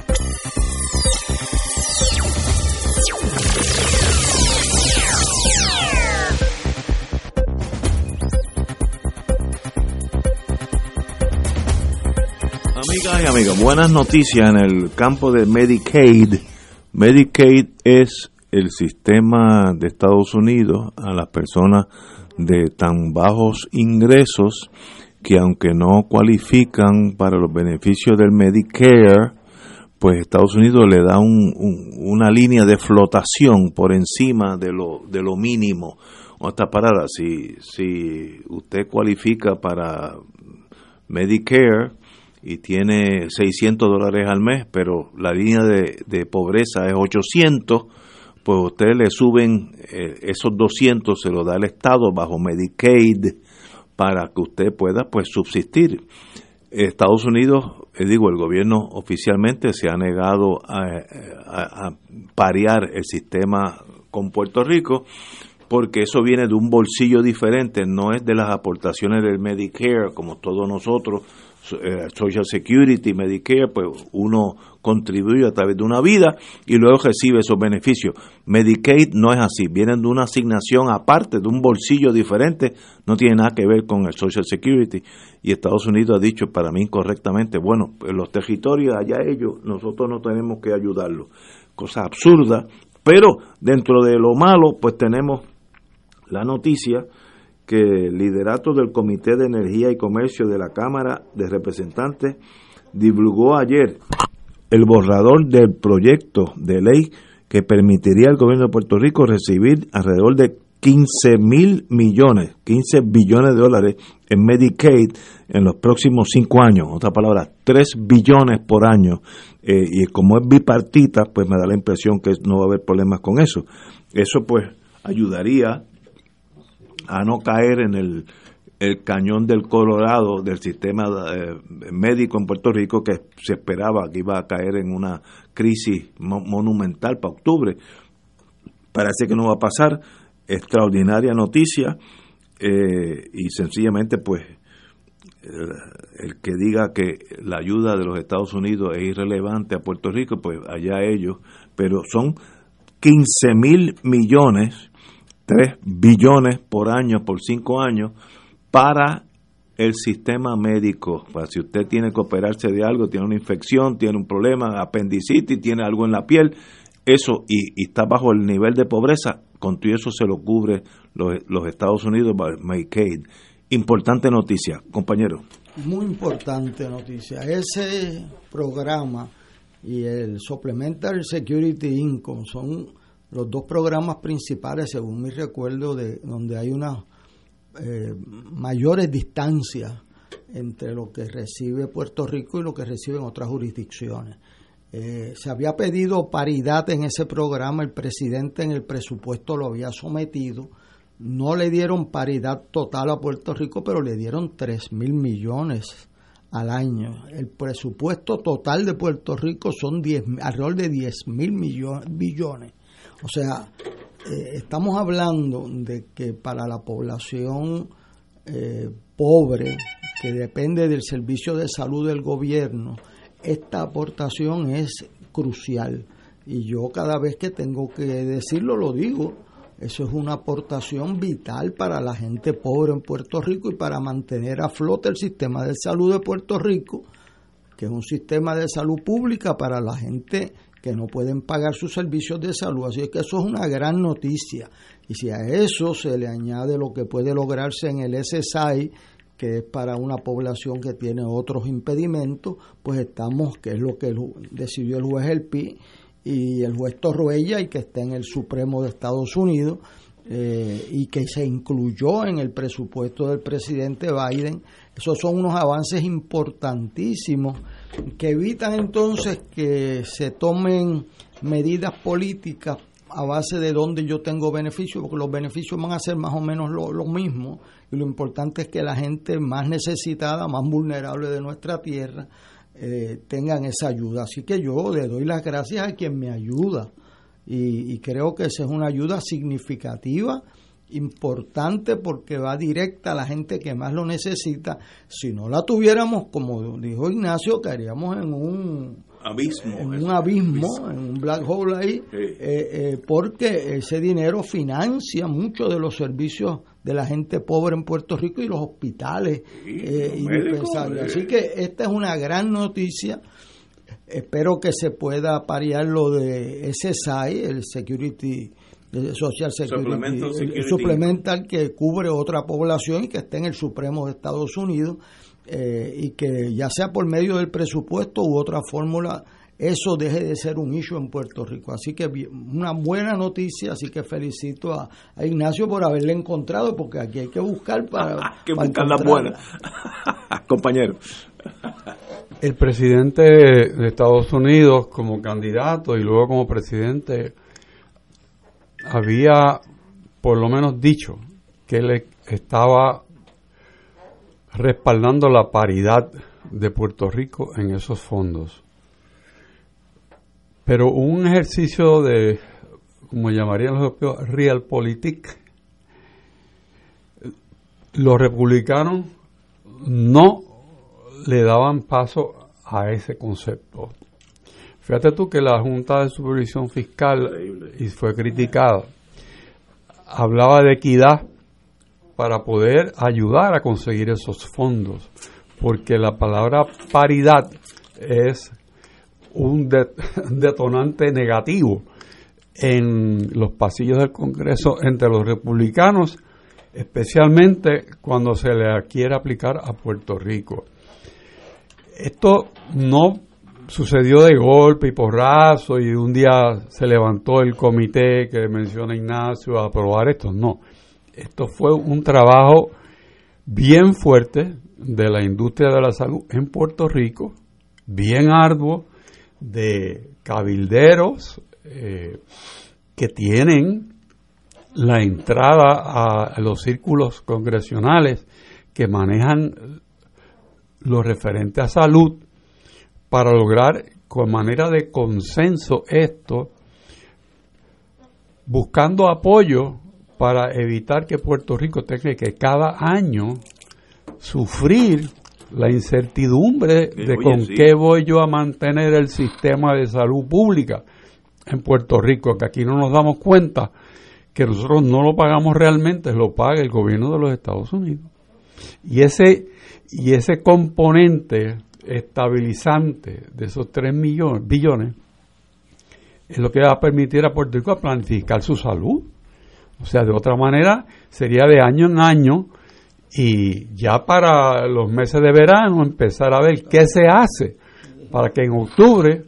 [SPEAKER 1] Amigos, buenas noticias en el campo de Medicaid. Medicaid es el sistema de Estados Unidos a las personas de tan bajos ingresos que aunque no cualifican para los beneficios del Medicare, pues Estados Unidos le da una línea de flotación por encima de lo, de lo mínimo. O esta parada, si, si usted cualifica para Medicare y tiene 600 dólares al mes, pero la línea de, pobreza es 800, pues usted le suben eh, esos 200, se lo da el Estado bajo Medicaid para que usted pueda pues subsistir. Estados Unidos, eh, digo, el gobierno oficialmente se ha negado a, a, a parear el sistema con Puerto Rico porque eso viene de un bolsillo diferente, no es de las aportaciones del Medicare como todos nosotros Social Security, Medicare, pues uno contribuye a través de una vida y luego recibe esos beneficios. Medicaid no es así, vienen de una asignación aparte, de un bolsillo diferente, no tiene nada que ver con el Social Security. Y Estados Unidos ha dicho para mí incorrectamente, bueno, pues los territorios allá ellos, nosotros no tenemos que ayudarlos. Cosa absurda, pero dentro de lo malo, pues tenemos la noticia que el liderato del Comité de Energía y Comercio de la Cámara de Representantes divulgó ayer el borrador del proyecto de ley que permitiría al gobierno de Puerto Rico recibir alrededor de 15 mil millones, 15 billones de dólares en Medicaid en los próximos cinco años. Otra palabra, 3 billones por año. Eh, y como es bipartita, pues me da la impresión que no va a haber problemas con eso. Eso pues ayudaría a no caer en el, cañón del Colorado del sistema eh, médico en Puerto Rico que se esperaba que iba a caer en una crisis monumental para octubre. Parece que no va a pasar. Extraordinaria noticia eh, y sencillamente pues el, que diga que la ayuda de los Estados Unidos es irrelevante a Puerto Rico, pues allá ellos, pero son 15 mil millones 3 billones por año por 5 años para el sistema médico. Para si usted tiene que operarse de algo, tiene una infección, tiene un problema, apendicitis, tiene algo en la piel, eso y, está bajo el nivel de pobreza, con todo eso se lo cubre los, los Estados Unidos, Medicaid. Importante noticia, compañero.
[SPEAKER 2] Muy importante noticia. Ese programa y el Supplementary Security Income son los dos programas principales, según mi recuerdo, de donde hay unas eh, mayores distancias entre lo que recibe Puerto Rico y lo que reciben otras jurisdicciones. Eh, se había pedido paridad en ese programa, el presidente en el presupuesto lo había sometido, no le dieron paridad total a Puerto Rico, pero le dieron 3 mil millones al año. El presupuesto total de Puerto Rico son 10, alrededor de 10 mil millones. O sea, eh, estamos hablando de que para la población eh, pobre, que depende del servicio de salud del gobierno, esta aportación es crucial. Y yo cada vez que tengo que decirlo, lo digo. Eso es una aportación vital para la gente pobre en Puerto Rico y para mantener a flote el sistema de salud de Puerto Rico, que es un sistema de salud pública para la gente que no pueden pagar sus servicios de salud. Así es que eso es una gran noticia. Y si a eso se le añade lo que puede lograrse en el SSI, que es para una población que tiene otros impedimentos, pues estamos, que es lo que decidió el juez El Pi y el juez Torruella y que está en el Supremo de Estados Unidos eh, y que se incluyó en el presupuesto del presidente Biden. Esos son unos avances importantísimos que evitan entonces que se tomen medidas políticas a base de donde yo tengo beneficios, porque los beneficios van a ser más o menos lo, mismo, y lo importante es que la gente más necesitada, más vulnerable de nuestra tierra, eh, tengan esa ayuda. Así que yo le doy las gracias a quien me ayuda, y, y creo que esa es una ayuda significativa importante porque va directa a la gente que más lo necesita. Si no la tuviéramos, como dijo Ignacio, caeríamos en un
[SPEAKER 1] abismo,
[SPEAKER 2] en un abismo, en un black hole ahí, eh, eh, porque ese dinero financia muchos de los servicios de la gente pobre en Puerto Rico y los hospitales eh, indispensables. Así que esta es una gran noticia. Espero que se pueda parear lo de SSI, el Security Social Security, suplemental que cubre otra población y que está en el Supremo de Estados Unidos eh, y que ya sea por medio del presupuesto u otra fórmula eso deje de ser un issue en Puerto Rico. Así que una buena noticia, así que felicito a, Ignacio por haberle encontrado, porque aquí hay que buscar para...
[SPEAKER 1] hay que buscar la buena. Compañero.
[SPEAKER 3] El presidente de Estados Unidos como candidato y luego como presidente había por lo menos dicho que él estaba respaldando la paridad de Puerto Rico en esos fondos. Pero un ejercicio de, como llamarían los europeos, realpolitik, los republicanos no le daban paso a ese concepto. Fíjate tú que la Junta de Supervisión Fiscal, y fue criticada, hablaba de equidad para poder ayudar a conseguir esos fondos, porque la palabra paridad es un detonante negativo en los pasillos del Congreso entre los republicanos, especialmente cuando se le quiere aplicar a Puerto Rico. Esto no sucedió de golpe y porrazo y un día se levantó el comité que menciona Ignacio a aprobar esto. No, esto fue un trabajo bien fuerte de la industria de la salud en Puerto Rico, bien arduo, de cabilderos eh, que tienen la entrada a los círculos congresionales que manejan lo referente a salud para lograr con manera de consenso esto, buscando apoyo para evitar que Puerto Rico tenga que cada año sufrir la incertidumbre de con qué voy yo a mantener el sistema de salud pública en Puerto Rico, que aquí no nos damos cuenta que nosotros no lo pagamos realmente, lo paga el gobierno de los Estados Unidos. Y ese, y ese componente estabilizante de esos 3 millones, billones es lo que va a permitir a Puerto Rico planificar su salud. O sea, de otra manera, sería de año en año y ya para los meses de verano empezar a ver qué se hace para que en octubre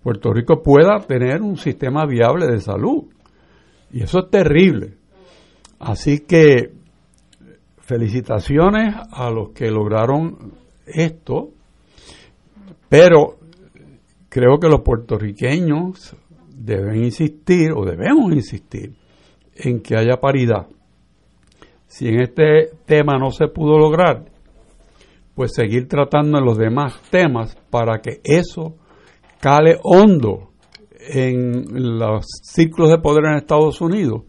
[SPEAKER 3] Puerto Rico pueda tener un sistema viable de salud. Y eso es terrible. Así que felicitaciones a los que lograron esto, pero creo que los puertorriqueños deben insistir o debemos insistir en que haya paridad. Si en este tema no se pudo lograr, pues seguir tratando en los demás temas para que eso cale hondo en los círculos de poder en Estados Unidos,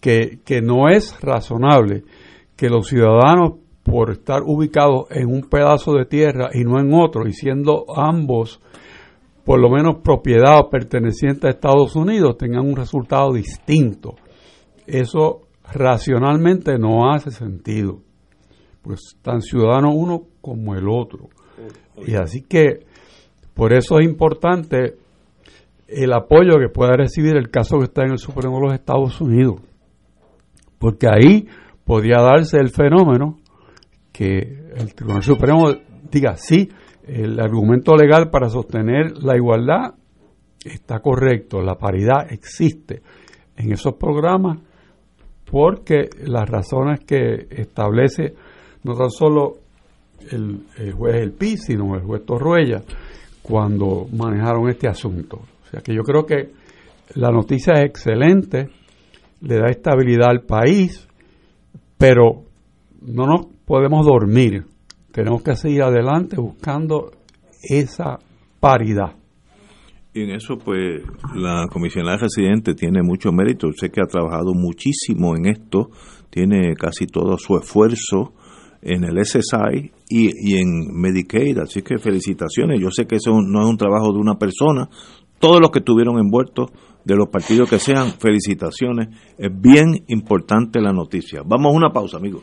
[SPEAKER 3] que, que no es razonable que los ciudadanos, por estar ubicados en un pedazo de tierra y no en otro, y siendo ambos por lo menos propiedad o pertenecientes a Estados Unidos, tengan un resultado distinto. Eso racionalmente no hace sentido. Pues tan ciudadano uno como el otro. Y así que por eso es importante el apoyo que pueda recibir el caso que está en el Supremo de los Estados Unidos. Porque ahí podría darse el fenómeno que el Tribunal Supremo diga, sí, el argumento legal para sostener la igualdad está correcto, la paridad existe en esos programas porque las razones que establece no tan solo el, juez El Pi, sino el juez Torruella, cuando manejaron este asunto. O sea que yo creo que la noticia es excelente, le da estabilidad al país, pero no nos podemos dormir. Tenemos que seguir adelante buscando esa paridad.
[SPEAKER 1] Y en eso, pues, la comisionada residente tiene mucho mérito. Sé que ha trabajado muchísimo en esto, tiene casi todo su esfuerzo en el SSI y, y en Medicaid, así que felicitaciones. Yo sé que eso no es un trabajo de una persona, todos los que estuvieron envueltos de los partidos que sean, felicitaciones. Es bien importante la noticia. Vamos a una pausa, amigos.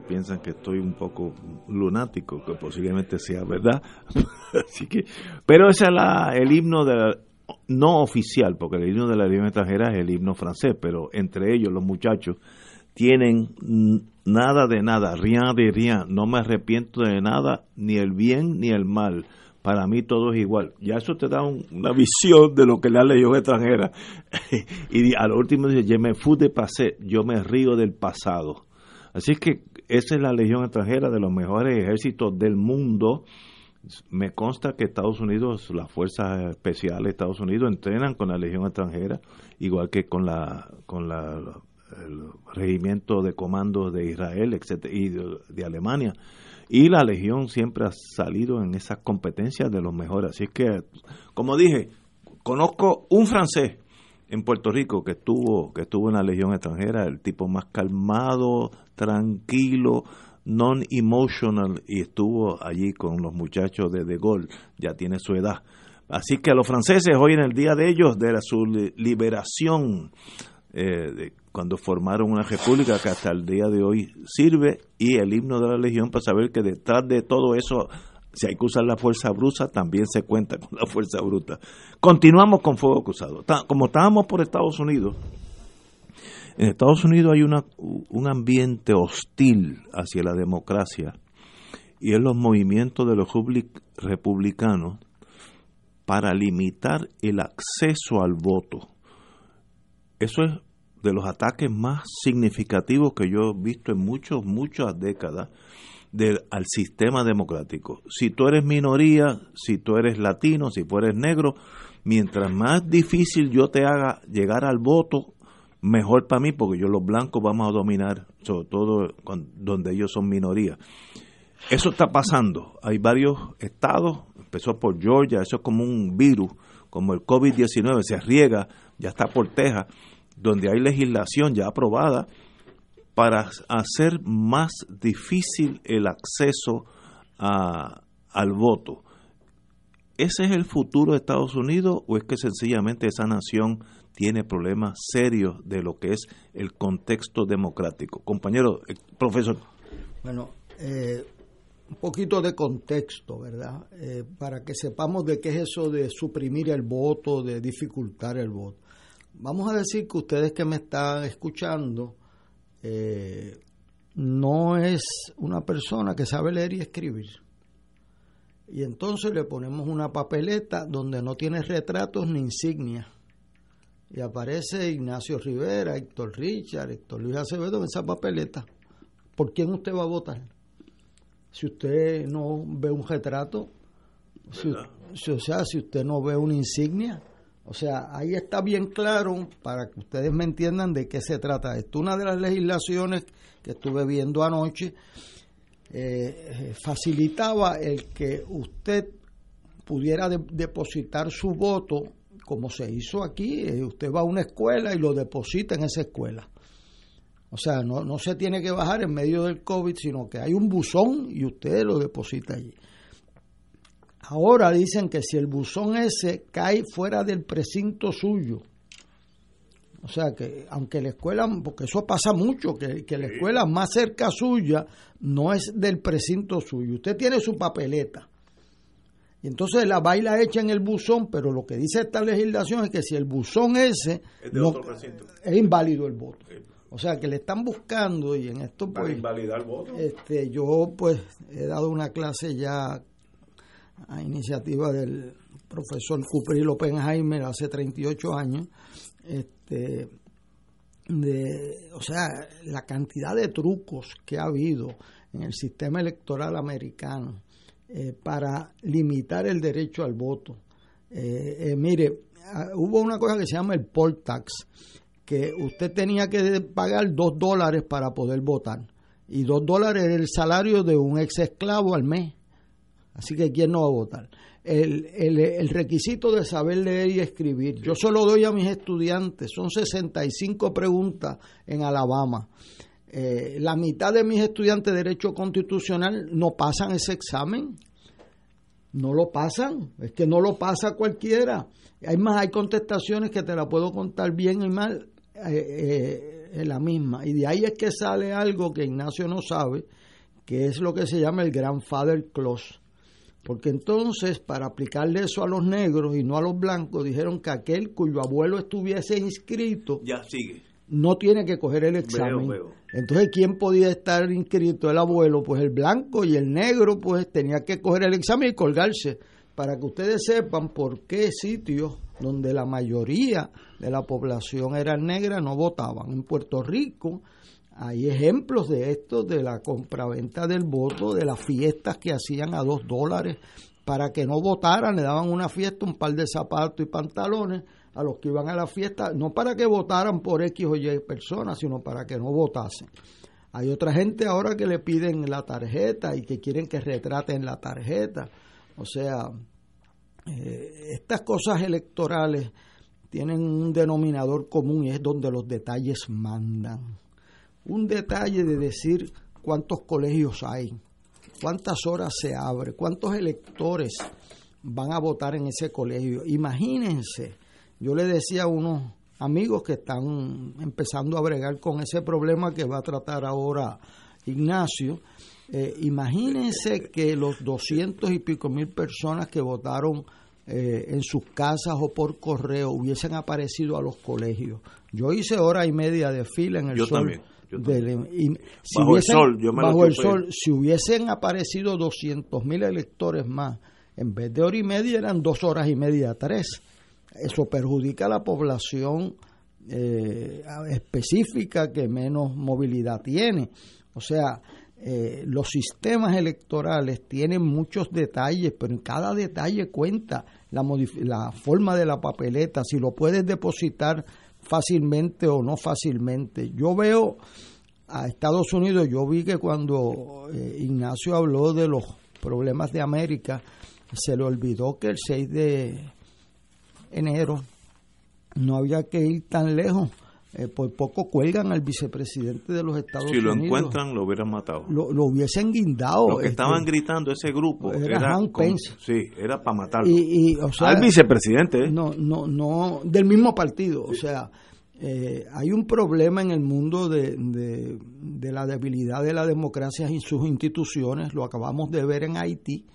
[SPEAKER 1] Piensan que estoy un poco lunático, que posiblemente sea verdad. Así que, pero ese es la, el himno de la- no oficial, porque el himno de la Legión extranjera es el himno francés, pero entre ellos los muchachos tienen nada de nada, rien de rien, no me arrepiento de nada, ni el bien ni el mal. Para mí todo es igual. Ya eso te da un- una visión de lo que es la Legión extranjera. y a lo último dice, je me fous de passé, yo me río del pasado. Así que esa es la Legión extranjera de los mejores ejércitos del mundo. Me consta que Estados Unidos, las fuerzas especiales de Estados Unidos entrenan con la Legión extranjera, igual que con la con el regimiento de comandos de Israel, etcétera, y de, de Alemania. Y la Legión siempre ha salido en esas competencias de los mejores. Así que, como dije, conozco un francés en Puerto Rico que estuvo que estuvo en la Legión extranjera, el tipo más calmado, tranquilo, non emotional y estuvo allí con los muchachos de De Gaulle, ya tiene su edad. Así que a los franceses hoy en el día de ellos de la, su li- liberación eh, cuando formaron una república que hasta el día de hoy sirve y el himno de la legión para saber que detrás de todo eso si hay que usar la fuerza bruta, también se cuenta con la fuerza bruta. Continuamos con fuego cruzado. Como estábamos por Estados Unidos, en Estados Unidos hay una, un ambiente hostil hacia la democracia y en los movimientos de los republicanos para limitar el acceso al voto. Eso es de los ataques más significativos que yo he visto en muchos, muchas décadas del, al sistema democrático. Si tú eres minoría, si tú eres latino, si tú eres negro, mientras más difícil yo te haga llegar al voto, mejor para mí, porque yo los blancos vamos a dominar, sobre todo donde ellos son minoría. Eso está pasando. Hay varios estados, empezó por Georgia, eso es como un virus, como el COVID-19, se riega, ya está por Texas, donde hay legislación ya aprobada para hacer más difícil el acceso a, al voto. ¿Ese es el futuro de Estados Unidos o es que sencillamente esa nación tiene problemas serios de lo que es el contexto democrático? Compañero, eh, profesor.
[SPEAKER 2] Bueno, eh, un poquito de contexto, ¿verdad? Eh, para que sepamos de qué es eso de suprimir el voto, de dificultar el voto. Vamos a decir que ustedes que me están escuchando, eh, no es una persona que sabe leer y escribir. Y entonces le ponemos una papeleta donde no tiene retratos ni insignias. Y aparece Ignacio Rivera, Héctor Richard, Héctor Luis Acevedo en esa papeleta. ¿Por quién usted va a votar? Si usted no ve un retrato, si, o sea, si usted no ve una insignia, o sea, ahí está bien claro para que ustedes me entiendan de qué se trata esto. Una de las legislaciones que estuve viendo anoche eh, facilitaba el que usted pudiera depositar su voto como se hizo aquí. Eh, usted va a una escuela y lo deposita en esa escuela. O sea, no, no se tiene que bajar en medio del COVID, sino que hay un buzón y usted lo deposita allí. Ahora dicen que si el buzón ese cae fuera del precinto suyo, o sea que aunque la escuela, porque eso pasa mucho, que, la escuela más cerca suya no es del precinto suyo. Usted tiene su papeleta. Y entonces la baila hecha en el buzón, pero lo que dice esta legislación es que si el buzón ese
[SPEAKER 1] es,
[SPEAKER 2] es inválido el voto. O sea que le están buscando y en esto
[SPEAKER 1] pues... Para invalidar el voto.
[SPEAKER 2] Este, yo pues he dado una clase ya a iniciativa del profesor Cupril Oppenheimer hace 38 años, este, de, o sea, la cantidad de trucos que ha habido en el sistema electoral americano eh, para limitar el derecho al voto. Eh, eh, mire, ah, hubo una cosa que se llama el poll tax, que usted tenía que pagar dos dólares para poder votar. Y dos dólares era el salario de un ex esclavo al mes. Así que ¿quién no va a votar? El, el, requisito de saber leer y escribir. Yo solo doy a mis estudiantes, son 65 preguntas en Alabama. Eh, la mitad de mis estudiantes de Derecho Constitucional no pasan ese examen. No lo pasan, es que no lo pasa cualquiera. Hay más, hay contestaciones que te la puedo contar bien y mal eh, eh, la misma. Y de ahí es que sale algo que Ignacio no sabe, que es lo que se llama el Grandfather Clause porque entonces, para aplicarle eso a los negros y no a los blancos, dijeron que aquel cuyo abuelo estuviese inscrito
[SPEAKER 1] ya sigue.
[SPEAKER 2] No tiene que coger el examen. Entonces, ¿quién podía estar inscrito? El abuelo, pues el blanco y el negro, pues tenía que coger el examen y colgarse. Para que ustedes sepan por qué sitios donde la mayoría de la población era negra no votaban. En Puerto Rico, hay ejemplos de esto, de la compraventa del voto, de las fiestas que hacían a dos dólares para que no votaran, le daban una fiesta, un par de zapatos y pantalones a los que iban a la fiesta, no para que votaran por X o Y personas, sino para que no votasen. Hay otra gente ahora que le piden la tarjeta y que quieren que retraten la tarjeta. O sea, eh, estas cosas electorales tienen un denominador común y es donde los detalles mandan un detalle de decir cuántos colegios hay, cuántas horas se abre, cuántos electores van a votar en ese colegio. Imagínense, yo le decía a unos amigos que están empezando a bregar con ese problema que va a tratar ahora Ignacio. Eh, imagínense que los doscientos y pico mil personas que votaron eh, en sus casas o por correo hubiesen aparecido a los colegios. Yo hice hora y media de fila en el
[SPEAKER 1] Yo
[SPEAKER 2] sol.
[SPEAKER 1] también, yo
[SPEAKER 2] del- y si
[SPEAKER 1] Bajo el
[SPEAKER 2] hubiesen-
[SPEAKER 1] sol, yo me
[SPEAKER 2] bajo el sol, si hubiesen aparecido 200 mil electores más, en vez de hora y media eran dos horas y media, tres. Eso perjudica a la población eh, específica que menos movilidad tiene. O sea, eh, los sistemas electorales tienen muchos detalles, pero en cada detalle cuenta la, la forma de la papeleta, si lo puedes depositar fácilmente o no fácilmente. Yo veo a Estados Unidos, yo vi que cuando eh, Ignacio habló de los problemas de América, se le olvidó que el 6 de enero no había que ir tan lejos. Eh, por poco cuelgan al vicepresidente de los Estados
[SPEAKER 1] Si lo
[SPEAKER 2] Unidos.
[SPEAKER 1] encuentran, lo hubieran matado.
[SPEAKER 2] Lo, lo hubiesen guindado.
[SPEAKER 1] Lo que
[SPEAKER 2] este,
[SPEAKER 1] estaban gritando ese grupo
[SPEAKER 2] era
[SPEAKER 1] era,
[SPEAKER 2] Hank
[SPEAKER 1] con-
[SPEAKER 2] Pence.
[SPEAKER 1] sí, era para matarlo.
[SPEAKER 2] Y, y, o sea,
[SPEAKER 1] Al vicepresidente. ¿eh?
[SPEAKER 2] No, no, no, del mismo partido. O sea, eh, hay un problema en el mundo de, de, de la debilidad de la democracia y sus instituciones. Lo acabamos de ver en Haití,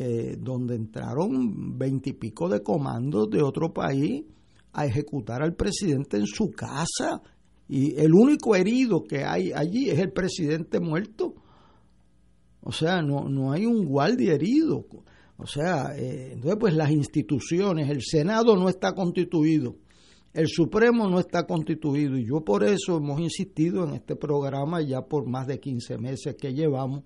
[SPEAKER 2] eh, donde entraron veintipico de comandos de otro país a ejecutar al presidente en su casa. Y el único herido que hay allí es el presidente muerto. O sea, no, no hay un guardia herido. O sea, eh, entonces pues las instituciones, el Senado no está constituido, el Supremo no está constituido y yo por eso hemos insistido en este programa ya por más de 15 meses que llevamos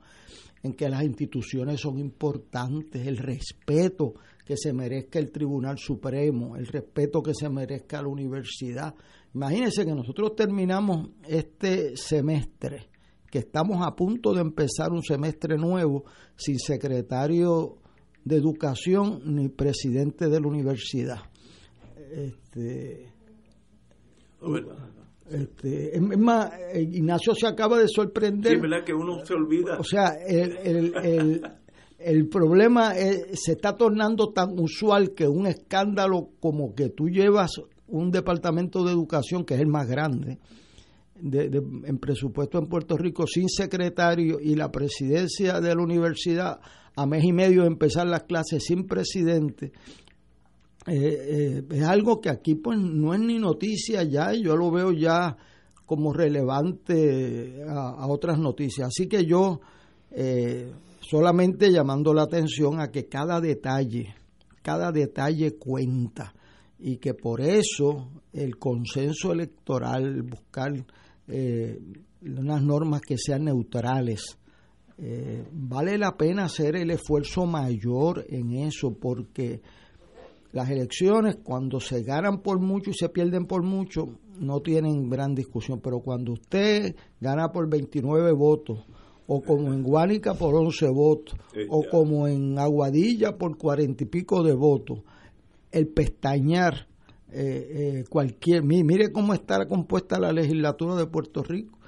[SPEAKER 2] en que las instituciones son importantes, el respeto que se merezca el Tribunal Supremo, el respeto que se merezca la universidad. Imagínense que nosotros terminamos este semestre, que estamos a punto de empezar un semestre nuevo sin secretario de educación ni presidente de la universidad. Este, este, es más, eh, Ignacio se acaba de sorprender.
[SPEAKER 1] Sí, ¿verdad? Que uno se olvida.
[SPEAKER 2] O sea, el, el, el, el problema es- se está tornando tan usual que un escándalo como que tú llevas un departamento de educación, que es el más grande, de, de- en presupuesto en Puerto Rico, sin secretario y la presidencia de la universidad a mes y medio de empezar las clases sin presidente. Eh, eh, es algo que aquí pues no es ni noticia ya, yo lo veo ya como relevante a, otras noticias. Así que yo eh, solamente llamando la atención a que cada detalle, cada detalle cuenta y que por eso el consenso electoral, buscar eh, unas normas que sean neutrales, vale la pena hacer el esfuerzo mayor en eso porque las elecciones cuando se ganan por mucho y se pierden por mucho no tienen gran discusión, pero cuando usted gana por 29 votos o como en Guánica por 11 votos o como en Aguadilla por 40 y pico de votos, el pestañear eh, eh, cualquier, mi- mire cómo está compuesta la legislatura de Puerto Rico.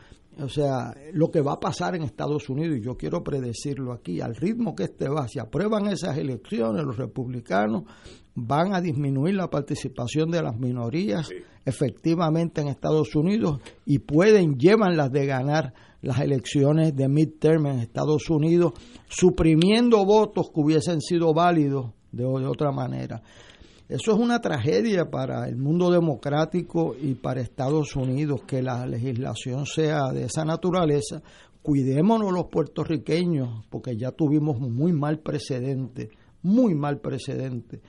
[SPEAKER 2] O sea, lo que va a pasar en Estados Unidos, y yo quiero predecirlo aquí, al ritmo que este va, si aprueban esas elecciones, los republicanos van a disminuir la participación de las minorías efectivamente en Estados Unidos y pueden, llevan las de ganar las elecciones de midterm en Estados Unidos, suprimiendo votos que hubiesen sido válidos de, de otra manera. Eso es una tragedia para el mundo democrático y para Estados Unidos que la legislación sea de esa naturaleza. Cuidémonos los puertorriqueños porque ya tuvimos muy mal precedente, muy mal precedente.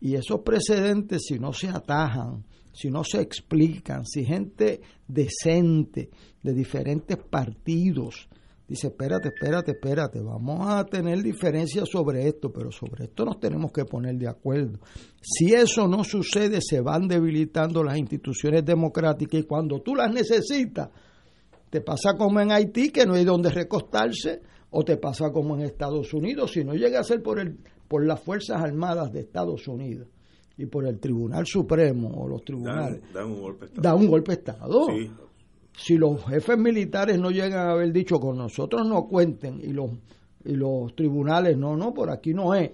[SPEAKER 2] Y esos precedentes si no se atajan, si no se explican, si gente decente de diferentes partidos dice, espérate, espérate, espérate, vamos a tener diferencias sobre esto, pero sobre esto nos tenemos que poner de acuerdo. Si eso no sucede, se van debilitando las instituciones democráticas y cuando tú las necesitas, te pasa como en Haití, que no hay donde recostarse, o te pasa como en Estados Unidos, si no llega a ser por, el, por las Fuerzas Armadas de Estados Unidos y por el Tribunal Supremo o los tribunales,
[SPEAKER 1] Dan, dan un golpe de Estado.
[SPEAKER 2] da un golpe de Estado.
[SPEAKER 1] Sí.
[SPEAKER 2] Si los jefes militares no llegan a haber dicho con nosotros no cuenten y los, y los tribunales no, no, por aquí no es.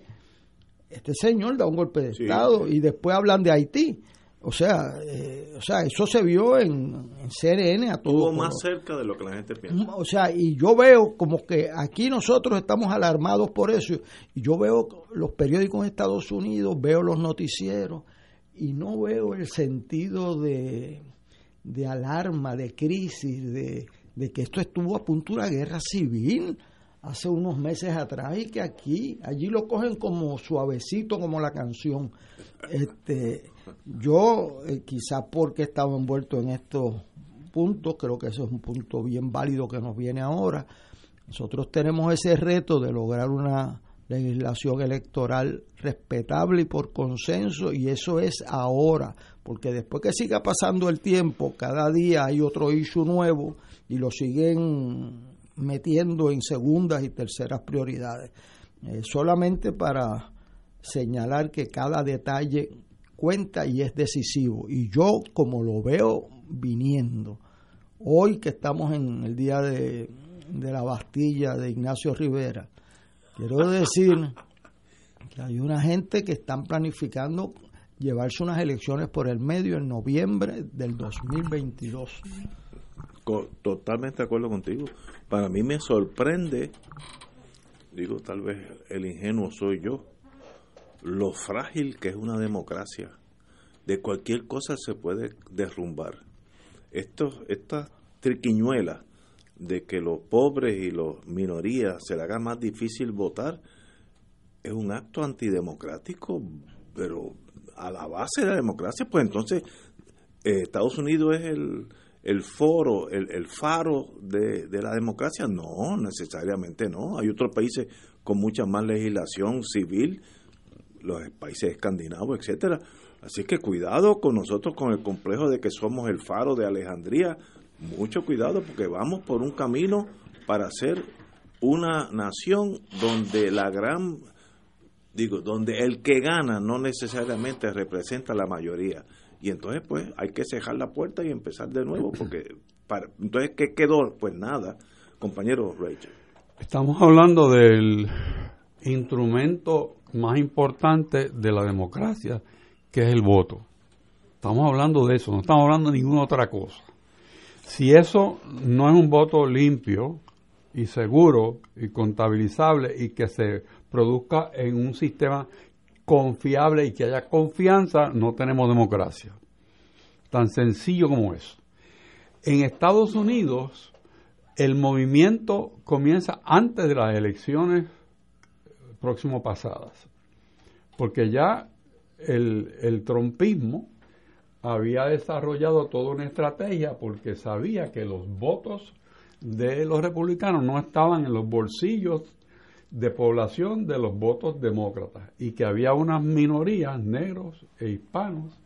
[SPEAKER 2] Este señor da un golpe de
[SPEAKER 1] Sí,
[SPEAKER 2] Estado y después hablan de Haití. O sea, eh, o sea, eso se vio en, CNN a todo.
[SPEAKER 1] Estuvo más cerca de lo que la gente piensa.
[SPEAKER 2] O sea, y yo veo como que aquí nosotros estamos alarmados por eso. Y yo veo los periódicos en Estados Unidos, veo los noticieros y no veo el sentido de, de alarma, de crisis, de, de que esto estuvo a punto de una guerra civil hace unos meses atrás y que aquí, allí lo cogen como suavecito, como la canción. Este, yo, eh, quizás porque he estado envuelto en estos puntos, creo que eso es un punto bien válido que nos viene ahora. Nosotros tenemos ese reto de lograr una legislación electoral respetable y por consenso, y eso es ahora, porque después que siga pasando el tiempo, cada día hay otro issue nuevo y lo siguen metiendo en segundas y terceras prioridades. Eh, solamente para señalar que cada detalle cuenta y es decisivo. Y yo, como lo veo viniendo, hoy que estamos en el día de, de la Bastilla de Ignacio Rivera, quiero decir que hay una gente que están planificando llevarse unas elecciones por el medio en noviembre del 2022.
[SPEAKER 1] Totalmente de acuerdo contigo. Para mí me sorprende, digo, tal vez el ingenuo soy yo, lo frágil que es una democracia. De cualquier cosa se puede derrumbar. Esto, esta triquiñuela de que los pobres y las minorías se le haga más difícil votar es un acto antidemocrático, pero a la base de la democracia, pues entonces eh, Estados Unidos es el, el foro, el, el faro de, de, la democracia? No, necesariamente no. Hay otros países con mucha más legislación civil, los países escandinavos, etcétera. Así que cuidado con nosotros con el complejo de que somos el faro de Alejandría. Mucho cuidado porque vamos por un camino para ser una nación donde la gran digo, donde el que gana no necesariamente representa la mayoría y entonces pues hay que cejar la puerta y empezar de nuevo porque para, entonces ¿qué quedó? Pues nada, compañero Rachel.
[SPEAKER 3] Estamos hablando del instrumento más importante de la democracia, que es el voto. Estamos hablando de eso, no estamos hablando de ninguna otra cosa. Si eso no es un voto limpio y seguro y contabilizable y que se produzca en un sistema confiable y que haya confianza, no tenemos democracia. Tan sencillo como eso. En Estados Unidos, el movimiento comienza antes de las elecciones próximo pasadas, porque ya el, el trompismo había desarrollado toda una estrategia porque sabía que los votos de los republicanos no estaban en los bolsillos de población de los votos demócratas y que había unas minorías, negros e hispanos,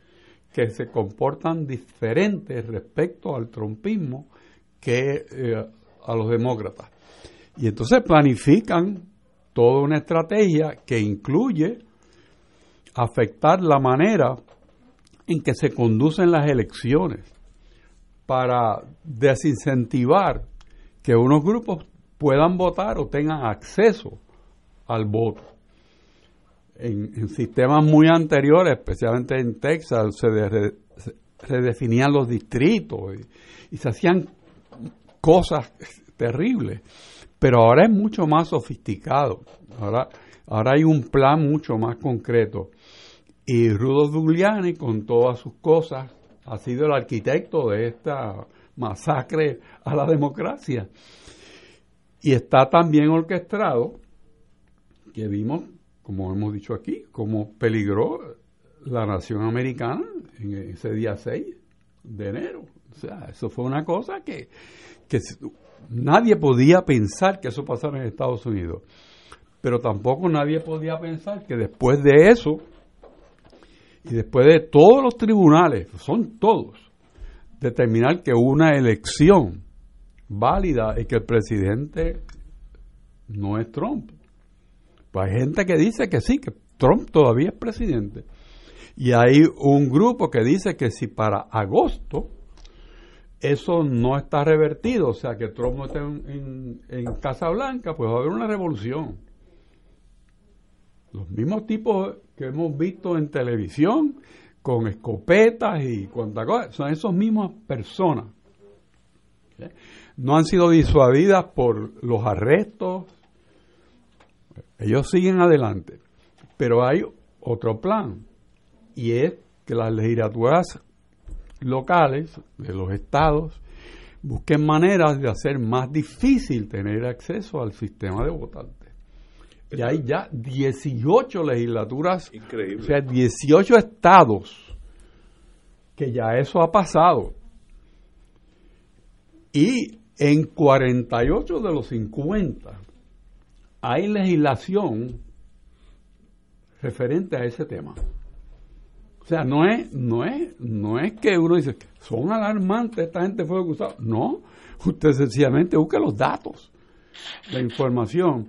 [SPEAKER 3] que se comportan diferentes respecto al trumpismo que eh, a los demócratas. Y entonces planifican toda una estrategia que incluye afectar la manera en que se conducen las elecciones para desincentivar que unos grupos puedan votar o tengan acceso al voto. En, sistemas muy anteriores, especialmente en Texas, se, redefinían los distritos y, se hacían cosas terribles. Pero ahora es mucho más sofisticado. Ahora, ahora hay un plan mucho más concreto. Y Rudolf Giuliani, con todas sus cosas, ha sido el arquitecto de esta masacre a la democracia. Y está también orquestado, que vimos, como hemos dicho aquí, cómo peligró la nación americana en ese día 6 de enero. O sea, eso fue una cosa que, que nadie podía pensar que eso pasara en Estados Unidos. Pero tampoco nadie podía pensar que después de eso, y después de todos los tribunales, son todos, determinar que una elección válida y que el presidente no es Trump. Pues hay gente que dice que sí, que Trump todavía es presidente. Y hay un grupo que dice que si para agosto eso no está revertido, o sea que Trump no está en, en, Casa Blanca, pues va a haber una revolución. Los mismos tipos que hemos visto en televisión, con escopetas y cuanta cosa. Son esas mismas personas. No han sido disuadidas por los arrestos. Ellos siguen adelante. Pero hay otro plan. Y es que las legislaturas locales de los estados busquen maneras de hacer más difícil tener acceso al sistema de votantes. Y hay ya 18 legislaturas,
[SPEAKER 1] Increíble.
[SPEAKER 3] o sea, 18 estados que ya eso ha pasado. Y en 48 de los 50 hay legislación referente a ese tema. O sea, no es, no es, no es que uno dice, son alarmantes, esta gente fue acusada. No, usted sencillamente busca los datos, la información.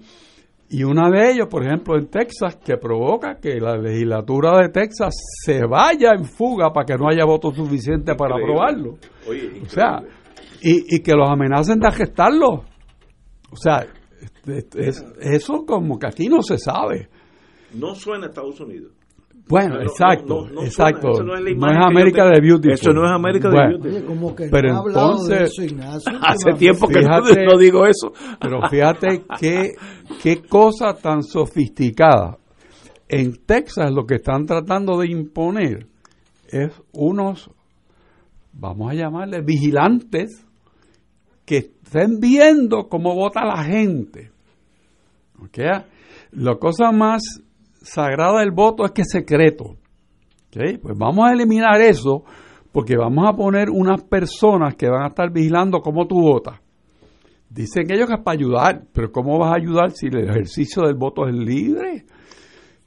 [SPEAKER 3] Y una de ellos, por ejemplo, en Texas, que provoca que la legislatura de Texas se vaya en fuga para que no haya votos suficientes para aprobarlo.
[SPEAKER 1] Oye,
[SPEAKER 3] O sea, y, y que los amenacen de arrestarlo. O sea, es- es- eso como que aquí no se sabe.
[SPEAKER 1] no suena a Estados Unidos.
[SPEAKER 3] Bueno,
[SPEAKER 1] No, no,
[SPEAKER 3] exacto,
[SPEAKER 1] no, no suena,
[SPEAKER 3] exacto.
[SPEAKER 1] eso no es
[SPEAKER 3] no América de Beautiful.
[SPEAKER 1] Eso no es América de.
[SPEAKER 2] Oye, como que
[SPEAKER 3] Pero
[SPEAKER 2] no
[SPEAKER 3] entonces-
[SPEAKER 2] eso, Ignacio.
[SPEAKER 1] Hace tiempo que no,
[SPEAKER 3] Fíjate-
[SPEAKER 1] no digo eso.
[SPEAKER 3] Pero fíjate qué, qué cosa tan sofisticada. En Texas lo que están tratando de imponer es unos, vamos a llamarle, vigilantes que estén viendo cómo vota la gente. ¿Ok? La cosa más sagrada del voto es que es secreto. ¿Ok? Pues vamos a eliminar eso porque vamos a poner unas personas que van a estar vigilando cómo tú votas. Dicen ellos que es para ayudar, pero ¿cómo vas a ayudar si el ejercicio del voto es libre?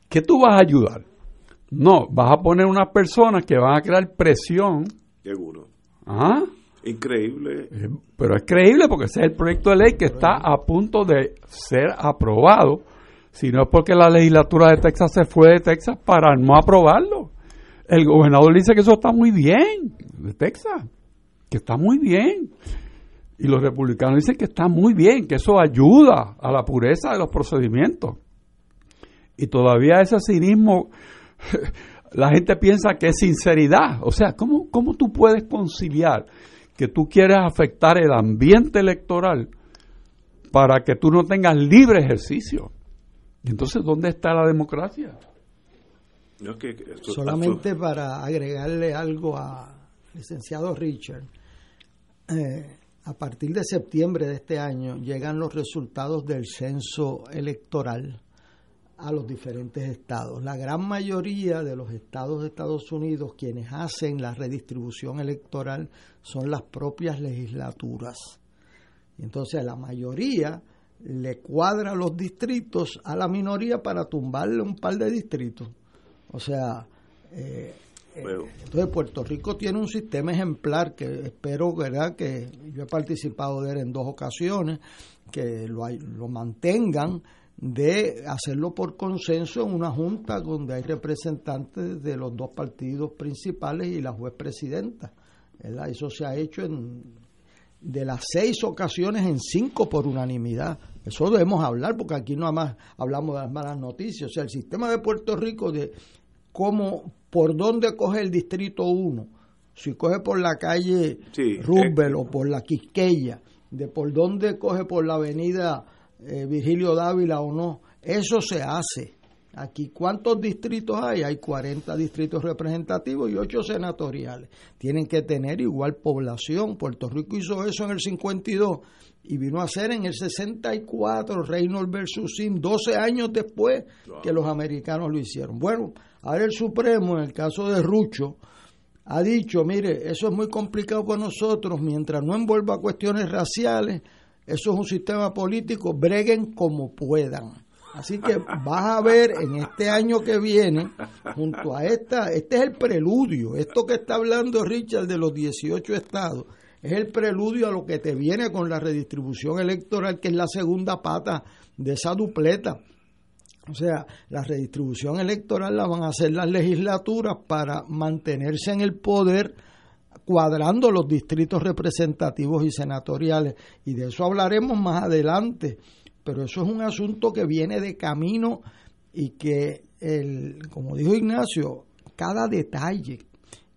[SPEAKER 3] ¿Qué tú vas a ayudar? No, vas a poner unas personas que van a crear presión.
[SPEAKER 1] Seguro.
[SPEAKER 3] ¿Ah?
[SPEAKER 1] Increíble.
[SPEAKER 3] Pero es creíble porque ese es el proyecto de ley que está a punto de ser aprobado. Si no es porque la legislatura de Texas se fue de Texas para no aprobarlo. El gobernador dice que eso está muy bien, de Texas, que está muy bien. Y los republicanos dicen que está muy bien, que eso ayuda a la pureza de los procedimientos. Y todavía ese cinismo, la gente piensa que es sinceridad. O sea, ¿cómo, cómo tú puedes conciliar que tú quieres afectar el ambiente electoral para que tú no tengas libre ejercicio? Entonces, ¿dónde está la democracia?
[SPEAKER 1] No, que
[SPEAKER 2] Solamente para agregarle algo a licenciado Richard, eh, a partir de septiembre de este año llegan los resultados del censo electoral a los diferentes estados. La gran mayoría de los estados de Estados Unidos quienes hacen la redistribución electoral son las propias legislaturas. Y entonces la mayoría le cuadra los distritos a la minoría para tumbarle un par de distritos. O sea, eh, eh, entonces Puerto Rico tiene un sistema ejemplar que espero ¿verdad? que yo he participado de él en dos ocasiones, que lo, hay- lo mantengan de hacerlo por consenso en una junta donde hay representantes de los dos partidos principales y la juez presidenta. ¿Verdad? Eso se ha hecho en de las seis ocasiones en cinco por unanimidad. Eso debemos hablar porque aquí nada más hablamos de las malas noticias. O sea, el sistema de Puerto Rico de cómo, por dónde coge el distrito 1, si coge por la calle
[SPEAKER 1] Sí,
[SPEAKER 2] Roosevelt o por la Quisqueya, de por dónde coge por la avenida eh, Virgilio Dávila o no, eso se hace. Aquí, ¿cuántos distritos hay? Hay 40 distritos representativos y 8 senatoriales. Tienen que tener igual población. Puerto Rico hizo eso en el 52 y vino a ser en el 64 Reynolds versus Sim, 12 años después que los americanos lo hicieron. Bueno, ahora el Supremo, en el caso de Rucho, ha dicho, mire, eso es muy complicado para nosotros, mientras no envuelva cuestiones raciales, eso es un sistema político, breguen como puedan. Así que vas a ver en este año que viene, junto a esta, este es el preludio, esto que está hablando Richard de los 18 estados, es el preludio a lo que te viene con la redistribución electoral, que es la segunda pata de esa dupleta. O sea, la redistribución electoral la van a hacer las legislaturas para mantenerse en el poder cuadrando los distritos representativos y senatoriales. Y de eso hablaremos más adelante. Pero eso es un asunto que viene de camino y que, el, como dijo Ignacio, cada detalle.